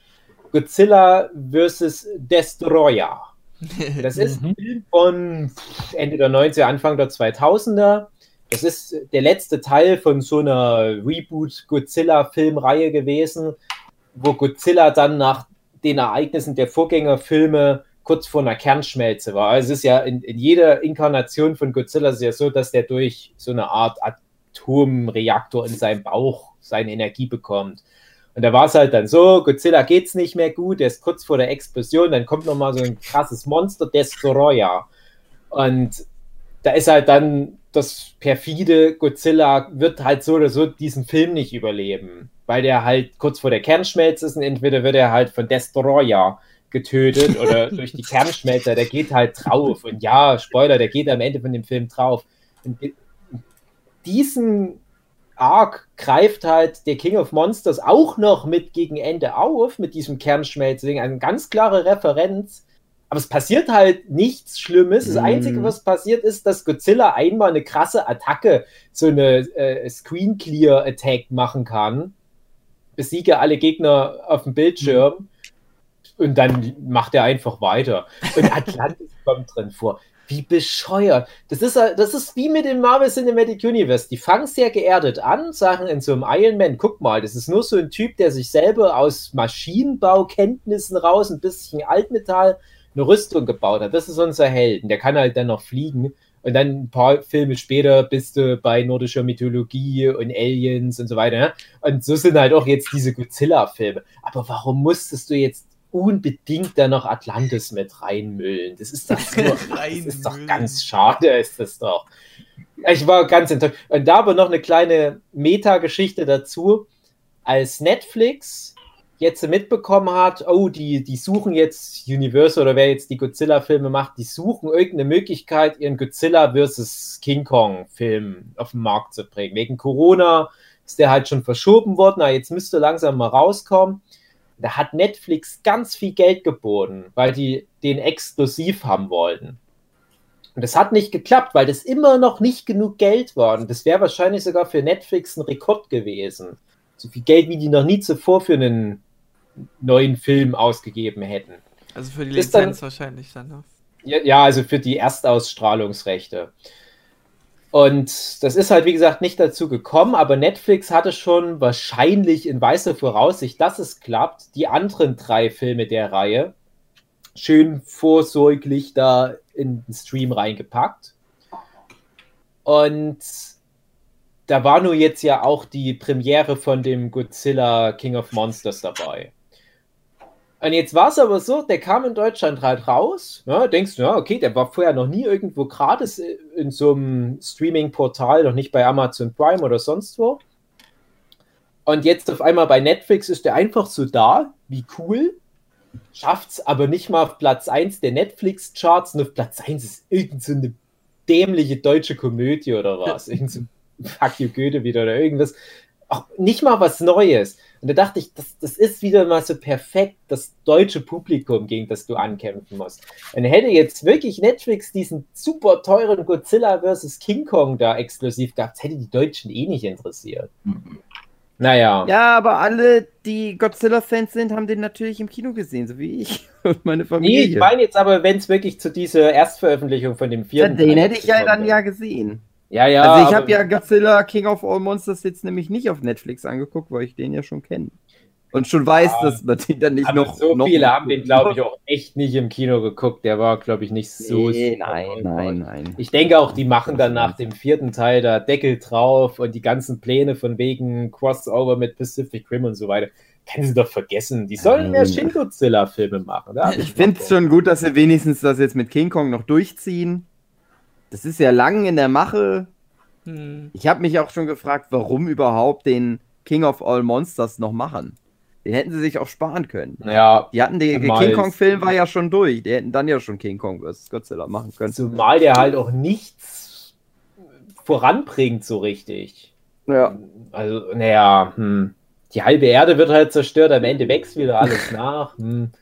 Godzilla vs. Destroyer. Das ist ein Film von Ende der 90er, Anfang der 2000er. Das ist der letzte Teil von so einer Reboot-Godzilla-Filmreihe gewesen, wo Godzilla dann nach den Ereignissen der Vorgängerfilme kurz vor einer Kernschmelze war. Also es ist ja in, in jeder Inkarnation von Godzilla ist ja so, dass der durch so eine Art Atomreaktor in seinem Bauch seine Energie bekommt. Und da war es halt dann so, Godzilla geht's nicht mehr gut, der ist kurz vor der Explosion, dann kommt noch mal so ein krasses Monster, Destroyer. Und da ist halt dann das perfide Godzilla wird halt so oder so diesen Film nicht überleben, weil der halt kurz vor der Kernschmelze ist und entweder wird er halt von Destroyer getötet oder durch die Kernschmelzer, der geht halt drauf. Und ja, Spoiler, der geht am Ende von dem Film drauf. Und diesen Arc greift halt der King of Monsters auch noch mit gegen Ende auf, mit diesem Kernschmelzding. Eine ganz klare Referenz. Aber es passiert halt nichts Schlimmes. Das Mhm. Einzige, was passiert, ist, dass Godzilla einmal eine krasse Attacke, so eine äh, Screen Clear Attack machen kann. Besiege alle Gegner auf dem Bildschirm. Und dann macht er einfach weiter. Und Atlantis kommt drin vor. Wie bescheuert. Das ist, das ist wie mit dem Marvel Cinematic Universe. Die fangen sehr geerdet an, sagen in so einem Iron Man, guck mal, das ist nur so ein Typ, der sich selber aus Maschinenbaukenntnissen raus, ein bisschen Altmetall, eine Rüstung gebaut hat. Das ist unser Held. Und der kann halt dann noch fliegen. Und dann ein paar Filme später bist du bei nordischer Mythologie und Aliens und so weiter. Ne? Und so sind halt auch jetzt diese Godzilla-Filme. Aber warum musstest du jetzt unbedingt da noch Atlantis mit reinmüllen. Das ist doch, so, das ist doch ganz schade, ist das doch. Ich war ganz enttäuscht. Und da aber noch eine kleine Meta-Geschichte dazu. Als Netflix jetzt mitbekommen hat, oh, die, die suchen jetzt Universal oder wer jetzt die Godzilla-Filme macht, die suchen irgendeine Möglichkeit, ihren Godzilla vs. King Kong-Film auf den Markt zu bringen. Wegen Corona ist der halt schon verschoben worden, na, jetzt müsste langsam mal rauskommen Da hat Netflix ganz viel Geld geboten, weil die den exklusiv haben wollten. Und das hat nicht geklappt, weil das immer noch nicht genug Geld war. Und das wäre wahrscheinlich sogar für Netflix ein Rekord gewesen. So viel Geld, wie die noch nie zuvor für einen neuen Film ausgegeben hätten. Also für die Ist dann- Lizenz wahrscheinlich dann, ne? Ja, ja, also für die Erstausstrahlungsrechte. Und das ist halt, wie gesagt, nicht dazu gekommen, aber Netflix hatte schon wahrscheinlich in weißer Voraussicht, dass es klappt, die anderen drei Filme der Reihe schön vorsorglich da in den Stream reingepackt. Und da war nur jetzt ja auch die Premiere von dem Godzilla King of Monsters dabei. Und jetzt war es aber so, der kam in Deutschland halt raus. Ja, denkst du, ja, okay, der war vorher noch nie irgendwo gratis in so einem Streaming-Portal, noch nicht bei Amazon Prime oder sonst wo. Und jetzt auf einmal bei Netflix ist der einfach so da, wie cool. Schafft's aber nicht mal auf Platz 1 der Netflix-Charts und auf Platz 1 ist irgend so eine dämliche deutsche Komödie oder was. Irgend so Fuck you Goethe wieder oder irgendwas. Auch nicht mal was Neues. Und da dachte ich, das, das ist wieder mal so perfekt das deutsche Publikum, gegen das du ankämpfen musst. Und hätte jetzt wirklich Netflix diesen super teuren Godzilla vs. King Kong da exklusiv gehabt, hätte die Deutschen eh nicht interessiert. Naja. Ja, aber alle, die Godzilla-Fans sind, haben den natürlich im Kino gesehen, so wie ich und meine Nee, Familie. ich meine jetzt aber, wenn es wirklich zu dieser Erstveröffentlichung von dem ja, vierten. den Teil hätte ich ja dann ja gesehen. Ja, ja. also ich habe ja Godzilla King of All Monsters jetzt nämlich nicht auf Netflix angeguckt, weil ich den ja schon kenne. Und schon weiß, Ja, dass man den dann nicht noch. so noch viele haben den, glaube ich, auch echt nicht im Kino geguckt. Der war, glaube ich, nicht so. Nee, nein, nein, nein. Ich denke auch, die machen dann nach dem vierten Teil da Deckel drauf und die ganzen Pläne von wegen Crossover mit Pacific Rim und so weiter. Können sie doch vergessen. Die sollen mehr Nein. Shin Godzilla-Filme machen. Ich finde es schon gut, dass sie wenigstens das jetzt mit King Kong noch durchziehen. Das ist ja lang in der Mache. Hm. Ich habe mich auch schon gefragt, warum überhaupt den King of All Monsters noch machen. Den hätten sie sich auch sparen können. Ja, Die hatten den King Kong-Film war ja schon durch. Die hätten dann ja schon King Kong vs. Godzilla machen können. zumal der halt auch nichts voranbringt so richtig. Ja. Also, naja, hm. die halbe Erde wird halt zerstört, am Ende wächst wieder alles nach. Hm.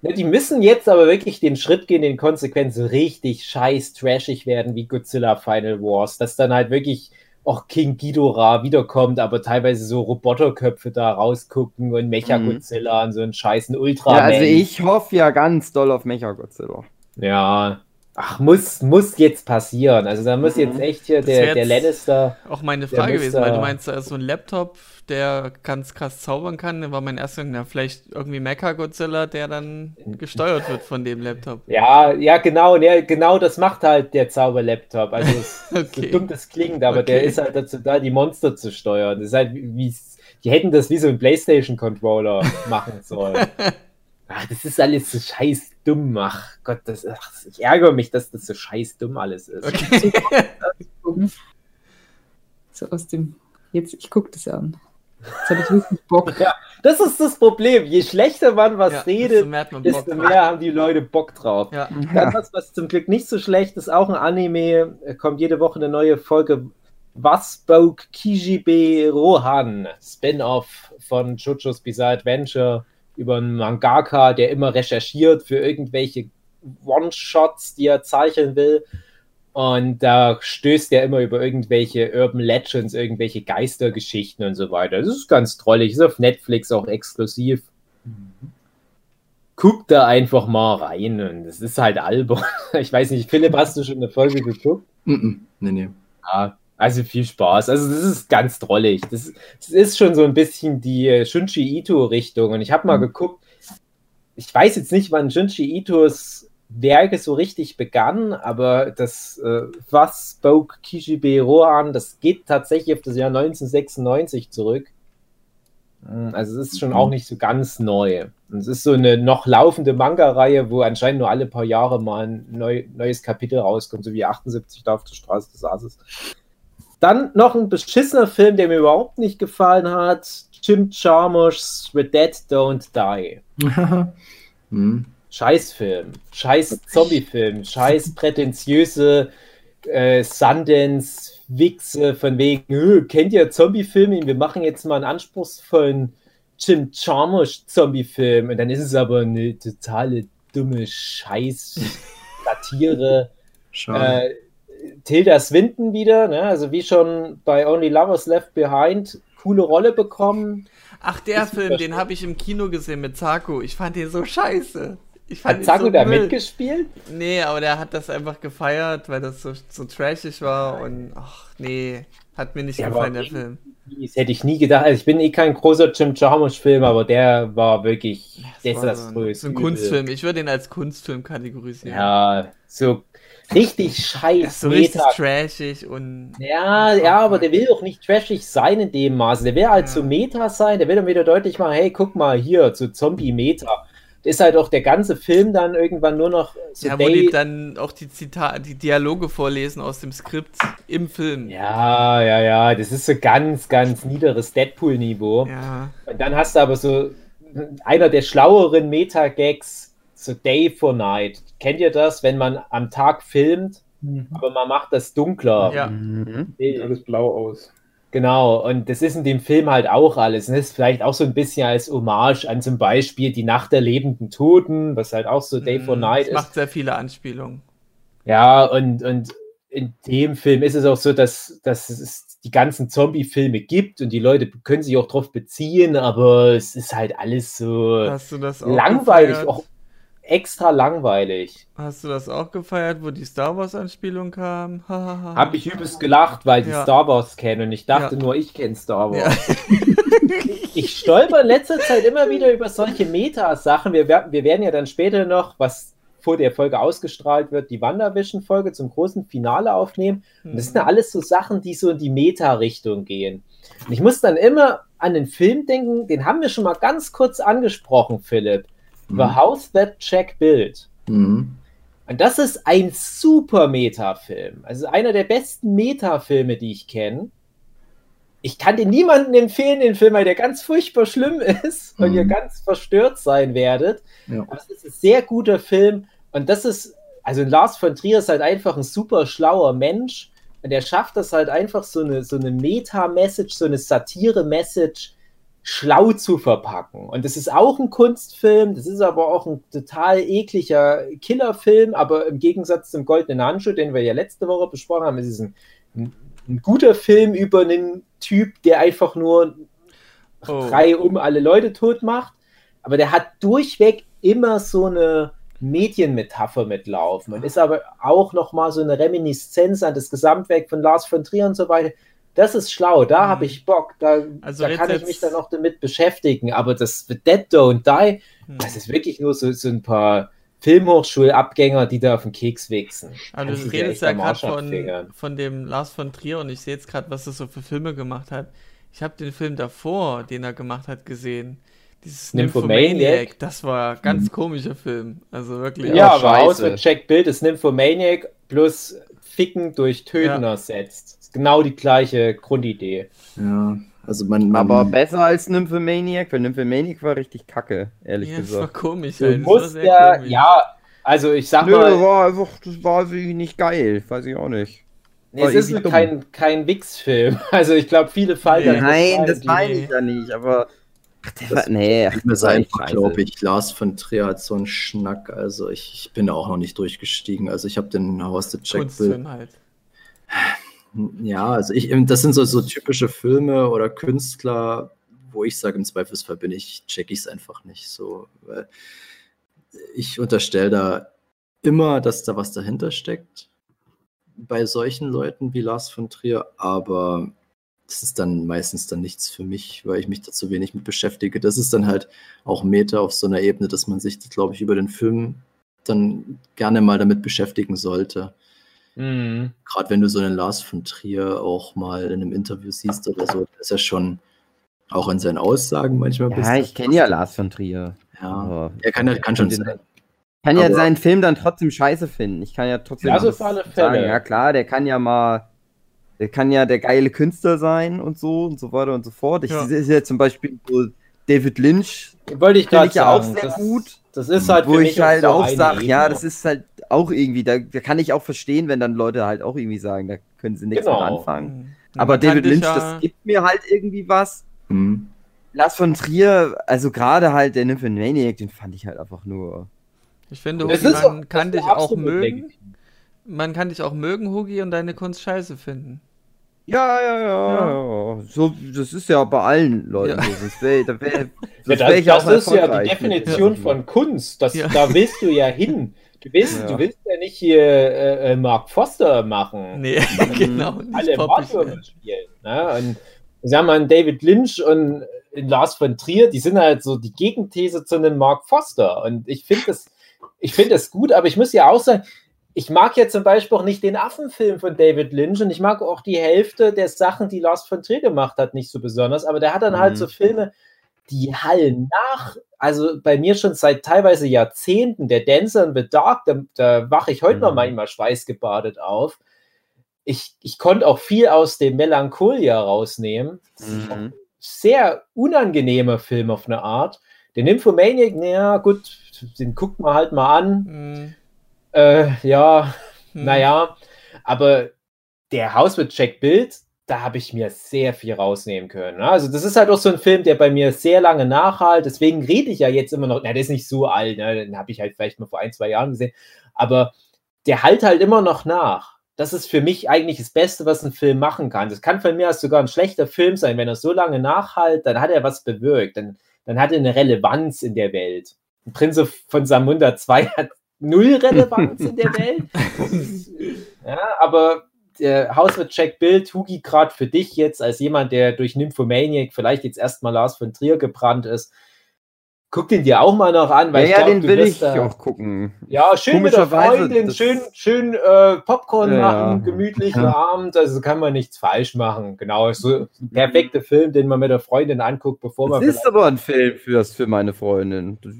Ne, die müssen jetzt aber wirklich den Schritt gehen, den Konsequenzen richtig scheiß trashig werden, wie Godzilla Final Wars, dass dann halt wirklich auch King Ghidorah wiederkommt, aber teilweise so Roboterköpfe da rausgucken und Mecha Godzilla und so einen scheißen Ultra. ja, also ich hoffe ja ganz doll auf Mecha Godzilla. Ja. Ach, muss, muss jetzt passieren. Also da muss jetzt echt hier der, der Lannister. Auch meine Der Frage gewesen, weil da- du meinst, da ist so ein Laptop, der ganz krass zaubern kann. Dann war mein erster, na, vielleicht irgendwie Mecha Godzilla, der dann gesteuert wird von dem Laptop. Ja, ja, genau, ne, genau das macht halt der Zauber-Laptop. Also es, Okay. so dumm das klingt, aber der Okay. ist halt dazu da, die Monster zu steuern. Das ist halt wie, die hätten das wie so ein PlayStation-Controller machen sollen. Ach, das ist alles so scheiß dumm. Ach Gott, das, ach, ich ärgere mich, dass das so scheiß dumm alles ist. Okay. So aus dem. Jetzt, ich gucke das an. Jetzt habe ich richtig Bock. Das ist das Problem. Je schlechter man was Ja, redet, desto mehr hat man Bock desto drauf. mehr haben die Leute Bock drauf. Ja. Dann was, was zum Glück nicht so schlecht ist, auch ein Anime, äh, kommt jede Woche eine neue Folge. Was spoke Kijibe Rohan? Spin-off von JoJo's Bizarre Adventure über einen Mangaka, der immer recherchiert für irgendwelche One-Shots, die er zeichnen will. Und da stößt er immer über irgendwelche Urban Legends, irgendwelche Geistergeschichten und so weiter. Das ist ganz trollig. Ist auf Netflix auch exklusiv. Guck da einfach mal rein und es ist halt albern. Ich weiß nicht, Philipp, hast du schon eine Folge geguckt? Mhm. Nee, nee. Ja, also viel Spaß. Also das ist ganz drollig. Das, das ist schon so ein bisschen die äh, Shunji Ito-Richtung. Und ich habe mal geguckt, ich weiß jetzt nicht, wann Shunji Itos Werke so richtig begann, aber das äh, Was spoke Kishibe Rohan, das geht tatsächlich auf das Jahr 1996 zurück. Mm, Also es ist schon auch nicht so ganz neu. Und es ist so eine noch laufende Manga-Reihe, wo anscheinend nur alle paar Jahre mal ein neu, neues Kapitel rauskommt, so wie 78 da auf der Straße des Ases. Dann noch ein beschissener Film, der mir überhaupt nicht gefallen hat. Jim Jarmusch's The Dead Don't Die. hm. Scheißfilm, scheiß Zombiefilm, scheiß prätentiöse äh, Sundance-Wichse von wegen, "Hö, kennt ihr Zombiefilme? Wir machen jetzt mal einen anspruchsvollen Jim Jarmusch-Zombie-Film und dann ist es aber eine totale dumme Scheiß-Satire. Schade. äh, Tilda Swinton wieder, ne? also wie schon bei Only Lovers Left Behind, coole Rolle bekommen. Ach, der Ist Film, den habe ich im Kino gesehen mit Zaku. Ich fand den so scheiße. Ich fand Hat Zaku so da Müll. mitgespielt? Nee, aber der hat das einfach gefeiert, weil das so, so trashig war und ach nee, hat mir nicht Ja, gefallen, der Film. Das hätte ich nie gedacht. Also ich bin eh kein großer Jim Jarmusch-Film, aber der war wirklich Das war so ein, desaströs. so ein. Kunstfilm. Ich würde ihn als Kunstfilm kategorisieren. Ja, so richtig scheiß ist so richtig Meta. trashig und Ja, ja, aber der will doch nicht trashig sein in dem Maße. Der will halt Ja. so Meta sein, der will dann wieder deutlich machen, hey, guck mal hier, so Zombie-Meta. Ist halt auch der ganze Film dann irgendwann nur noch so ja, wo die dann auch die Zitate, die Dialoge vorlesen aus dem Skript im Film. Ja, ja, ja, das ist so ganz, ganz niederes Deadpool-Niveau. Ja. Und dann hast du aber so einer der schlaueren Meta-Gags, so Day for Night. Kennt ihr das, wenn man am Tag filmt, aber man macht das dunkler? Ja. Mhm. Sieht alles blau aus. Genau, und das ist in dem Film halt auch alles. Und das ist vielleicht auch so ein bisschen als Hommage an zum Beispiel die Nacht der lebenden Toten, was halt auch so Day for Mhm, Night es ist. macht sehr viele Anspielungen. Ja, und, und in dem Film ist es auch so, dass, dass es die ganzen Zombie-Filme gibt und die Leute können sich auch drauf beziehen, aber es ist halt alles so Hast du das auch langweilig, gefeiert? auch extra langweilig. Hast du das auch gefeiert, wo die Star Wars Anspielung kam? Hab ich übelst gelacht, weil die Ja. Star Wars kennen und ich dachte Ja. nur, ich kenne Star Ja. Wars. Ich stolper in letzter Zeit immer wieder über solche Meta-Sachen. Wir, wir werden ja dann später noch, was vor der Folge ausgestrahlt wird, die WandaVision-Folge zum großen Finale aufnehmen. Und das sind ja alles so Sachen, die so in die Meta-Richtung gehen. Und ich muss dann immer an den Film denken, den haben wir schon mal ganz kurz angesprochen, Philipp. The Mhm. House That Jack Built. Mhm. Und das ist ein super Meta-Film. Also einer der besten Meta-Filme, die ich kenne. Ich kann den niemandem empfehlen, den Film, weil der ganz furchtbar schlimm ist und Mhm. ihr ganz verstört sein werdet. Ja. Aber es ist ein sehr guter Film. Und das ist, also Lars von Trier ist halt einfach ein super schlauer Mensch. Und er schafft das halt einfach so eine, so eine Meta-Message, so eine Satire-Message schlau zu verpacken. Und das ist auch ein Kunstfilm, das ist aber auch ein total ekliger Killerfilm, aber im Gegensatz zum Goldenen Handschuh, den wir ja letzte Woche besprochen haben, ist es ein, ein, ein guter Film über einen Typ, der einfach nur Oh. drei um alle Leute tot macht. Aber der hat durchweg immer so eine Medienmetapher mitlaufen und ist aber auch nochmal so eine Reminiszenz an das Gesamtwerk von Lars von Trier und so weiter. Das ist schlau, da Mhm. habe ich Bock, da, Also da jetzt- kann ich jetzt- mich dann auch damit beschäftigen. Aber das The Dead Don't Die, Hm. das ist wirklich nur so, so ein paar Filmhochschulabgänger, die da auf den Keks wichsen. Aber Kannst du redest ja gerade von, von dem Lars von Trier und ich sehe jetzt gerade, was er so für Filme gemacht hat. Ich habe den Film davor, den er gemacht hat, gesehen. Dieses Nymphomaniac? Nymphomaniac, das war ein ganz komischer Film. Also wirklich. Ja, Ja, aber aus mit Jack Bild ist Nymphomaniac plus Ficken durch Töten Ja. ersetzt. Ist genau die gleiche Grundidee. Ja, also man, man Aber besser als Nymphomaniac, weil Nymphomaniac war richtig kacke, ehrlich Ja, das war gesagt. komisch. Du halt. Das war ja, komisch. ja, also ich sag Nö, mal, war einfach, das war wirklich nicht geil, weiß ich auch nicht. nee, es ist dumm. kein, kein Wix-Film. Also ich glaube, viele fallen Nee. Nein, das meine ich ja nicht, aber. Ach, der war, nee, mir sein, glaube ich. Lars von Trier hat so einen Schnack. Also ich, ich bin da auch noch nicht durchgestiegen. Also ich habe den der Jack Bill. Kunstfilm halt. Ja, also ich, das sind so, so typische Filme oder Künstler, wo ich sage, im Zweifelsfall bin ich, check ich es einfach nicht so. Weil ich unterstelle da immer, dass da was dahinter steckt bei solchen Leuten wie Lars von Trier, aber das ist dann meistens dann nichts für mich, weil ich mich da zu wenig mit beschäftige. Das ist dann halt auch Meta auf so einer Ebene, dass man sich, glaube ich, über den Film dann gerne mal damit beschäftigen sollte. Mhm. Gerade wenn du so einen Lars von Trier auch mal in einem Interview siehst oder so, ist er schon auch in seinen Aussagen manchmal Ja, ich kenne ja Lars von Trier. Ja, aber- er kann, kann schon sein. kann ja seinen Film dann trotzdem scheiße finden. Ich kann ja trotzdem Das das auf alle sagen. Fälle. Ja klar, der kann ja mal, der kann ja der geile Künstler sein und so und so weiter und so fort. Ich Ja. sehe ja zum Beispiel so David Lynch, Wollte ich Finde gerade ich ja auch sagen. sehr das, gut. Das ist halt wo für mich ich halt auch sage, ja, das ist halt auch irgendwie, da, da kann ich auch verstehen, wenn dann Leute halt auch irgendwie sagen, da können sie nichts Genau. mit anfangen. Mhm. Aber kann David Lynch, ja- das gibt mir halt irgendwie was. Hm. Lars von Trier, also gerade halt der Nymphomaniac, den fand ich halt einfach nur. Ich finde, Das Hugi, man kann das dich auch mögen. legitim. Man kann dich auch mögen, Hugi, und deine Kunst scheiße finden. Ja, ja, ja, ja. So, das ist ja bei allen Leuten Ja. so. Das wär, da wär, Ja, sonst das ich das auch ist ja die Definition von Kunst. Das, Ja. Da willst du ja hin. Du willst, Ja. du willst ja nicht hier äh, äh, Mark Foster machen. Nee, genau. Alle werden. spielen. Ne? Und ich sag mal, David Lynch und Lars von Trier, die sind halt so die Gegenthese zu einem Mark Foster. Und ich finde das, ich finde das gut, aber ich muss ja auch sagen, ich mag ja zum Beispiel auch nicht den Affenfilm von David Lynch und ich mag auch die Hälfte der Sachen, die Lars von Trier gemacht hat, nicht so besonders. Aber der hat dann halt Mhm. so Filme, die hallen nach. Also bei mir schon seit teilweise Jahrzehnten. Der Dancer in the Dark, da, da wache ich heute noch Mhm. manchmal schweißgebadet auf. Ich, ich konnte auch viel aus dem Melancholia rausnehmen. Mhm. sehr unangenehmer Film auf eine Art. Den Nymphomaniac, naja, gut, den guckt man halt mal an. Hm, Äh, ja, hm. naja, aber der Haus mit Jack Bild, da habe ich mir sehr viel rausnehmen können. ne? Also, das ist halt auch so ein Film, der bei mir sehr lange nachhalt. Deswegen rede ich ja jetzt immer noch. Na, der ist nicht so alt, ne? den habe ich halt vielleicht mal vor ein, zwei Jahren gesehen. Aber der halt halt immer noch nach. Das ist für mich eigentlich das Beste, was ein Film machen kann. Das kann von mir aus sogar ein schlechter Film sein. Wenn er so lange nachhalt, dann hat er was bewirkt. Dann, dann hat er eine Relevanz in der Welt. Prinz von Samunda 2 hat null Relevanz in der Welt. Ja, aber der Haus mit Jack Bild, Hugi, gerade für dich jetzt als jemand, der durch Nymphomaniac vielleicht jetzt erstmal Lars von Trier gebrannt ist, guck den dir auch mal noch an, Ja, weil ich ja, glaub, den du will ich da- auch gucken. ja, schön mit der Freundin, das- schön, schön äh, Popcorn Ja, machen, gemütlichen Ja. Abend, also kann man nichts falsch machen. Genau, so perfekter Film, den man mit der Freundin anguckt, bevor man Das ist aber ein Film fürs, für meine Freundin. Das-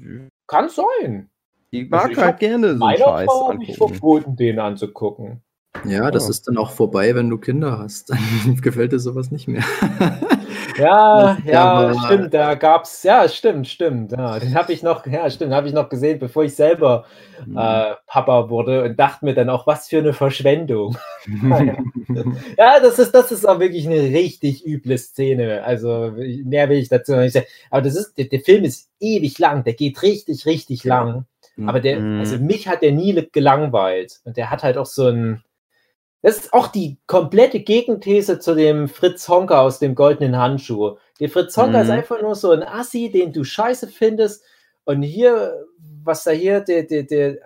kann sein. Die mag ich halt gerne so einen Scheiß habe ich angucken. verboten, den anzugucken. Ja, das Ja. ist dann auch vorbei, wenn du Kinder hast. Dann gefällt dir sowas nicht mehr. Ja, ja, aber- stimmt, da gab's, ja, stimmt, stimmt, ja, den habe ich noch, ja, stimmt, habe ich noch gesehen, bevor ich selber Mhm. äh, Papa wurde und dachte mir dann auch, was für eine Verschwendung. Ja, das ist, das ist auch wirklich eine richtig üble Szene. Also mehr will ich dazu noch nicht sagen. Aber das ist, der, der Film ist ewig lang, der geht richtig, richtig lang. Aber der, Mhm. also mich hat der nie gelangweilt. Und der hat halt auch so ein. Das ist auch die komplette Gegenthese zu dem Fritz Honka aus dem goldenen Handschuh. Der Fritz Honka ist Mhm. einfach nur so ein Assi, den du scheiße findest. Und hier, was da hier der, der, der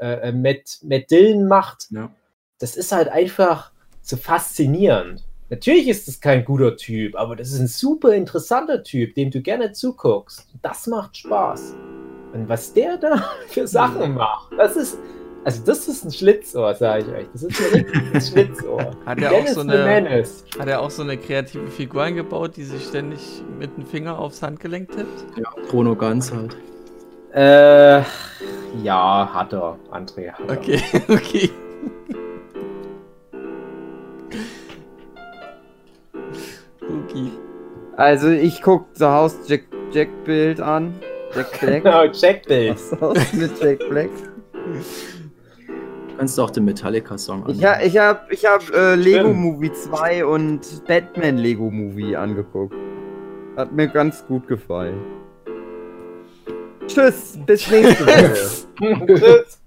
äh, äh, Matt, Matt Dillon macht, Ja. das ist halt einfach so faszinierend. Natürlich ist es kein guter Typ, aber das ist ein super interessanter Typ, dem du gerne zuguckst. Das macht Spaß. Und was der da für Sachen macht, das ist, also das ist ein Schlitzohr, sage ich euch. Das ist ein richtiges Schlitzohr. Hat er auch Dennis so the eine- Menace. Hat er auch so eine kreative Figur eingebaut, die sich ständig mit dem Finger aufs Handgelenk tippt? Ja, Chrono Ganz halt. Äh, ja, hat er, André. Hat er. Okay, okay. Okay. Also ich guck The House Jack, Jack Bild an. Jack Black. Genau, Checkbild. Das Haus mit Jack Black. Du kannst auch den Metallica-Song Ich, ha, ich hab, ich hab äh, Lego. Movie 2 und Batman Lego Movie angeguckt. Hat mir ganz gut gefallen. Tschüss, bis nächste Woche. Tschüss.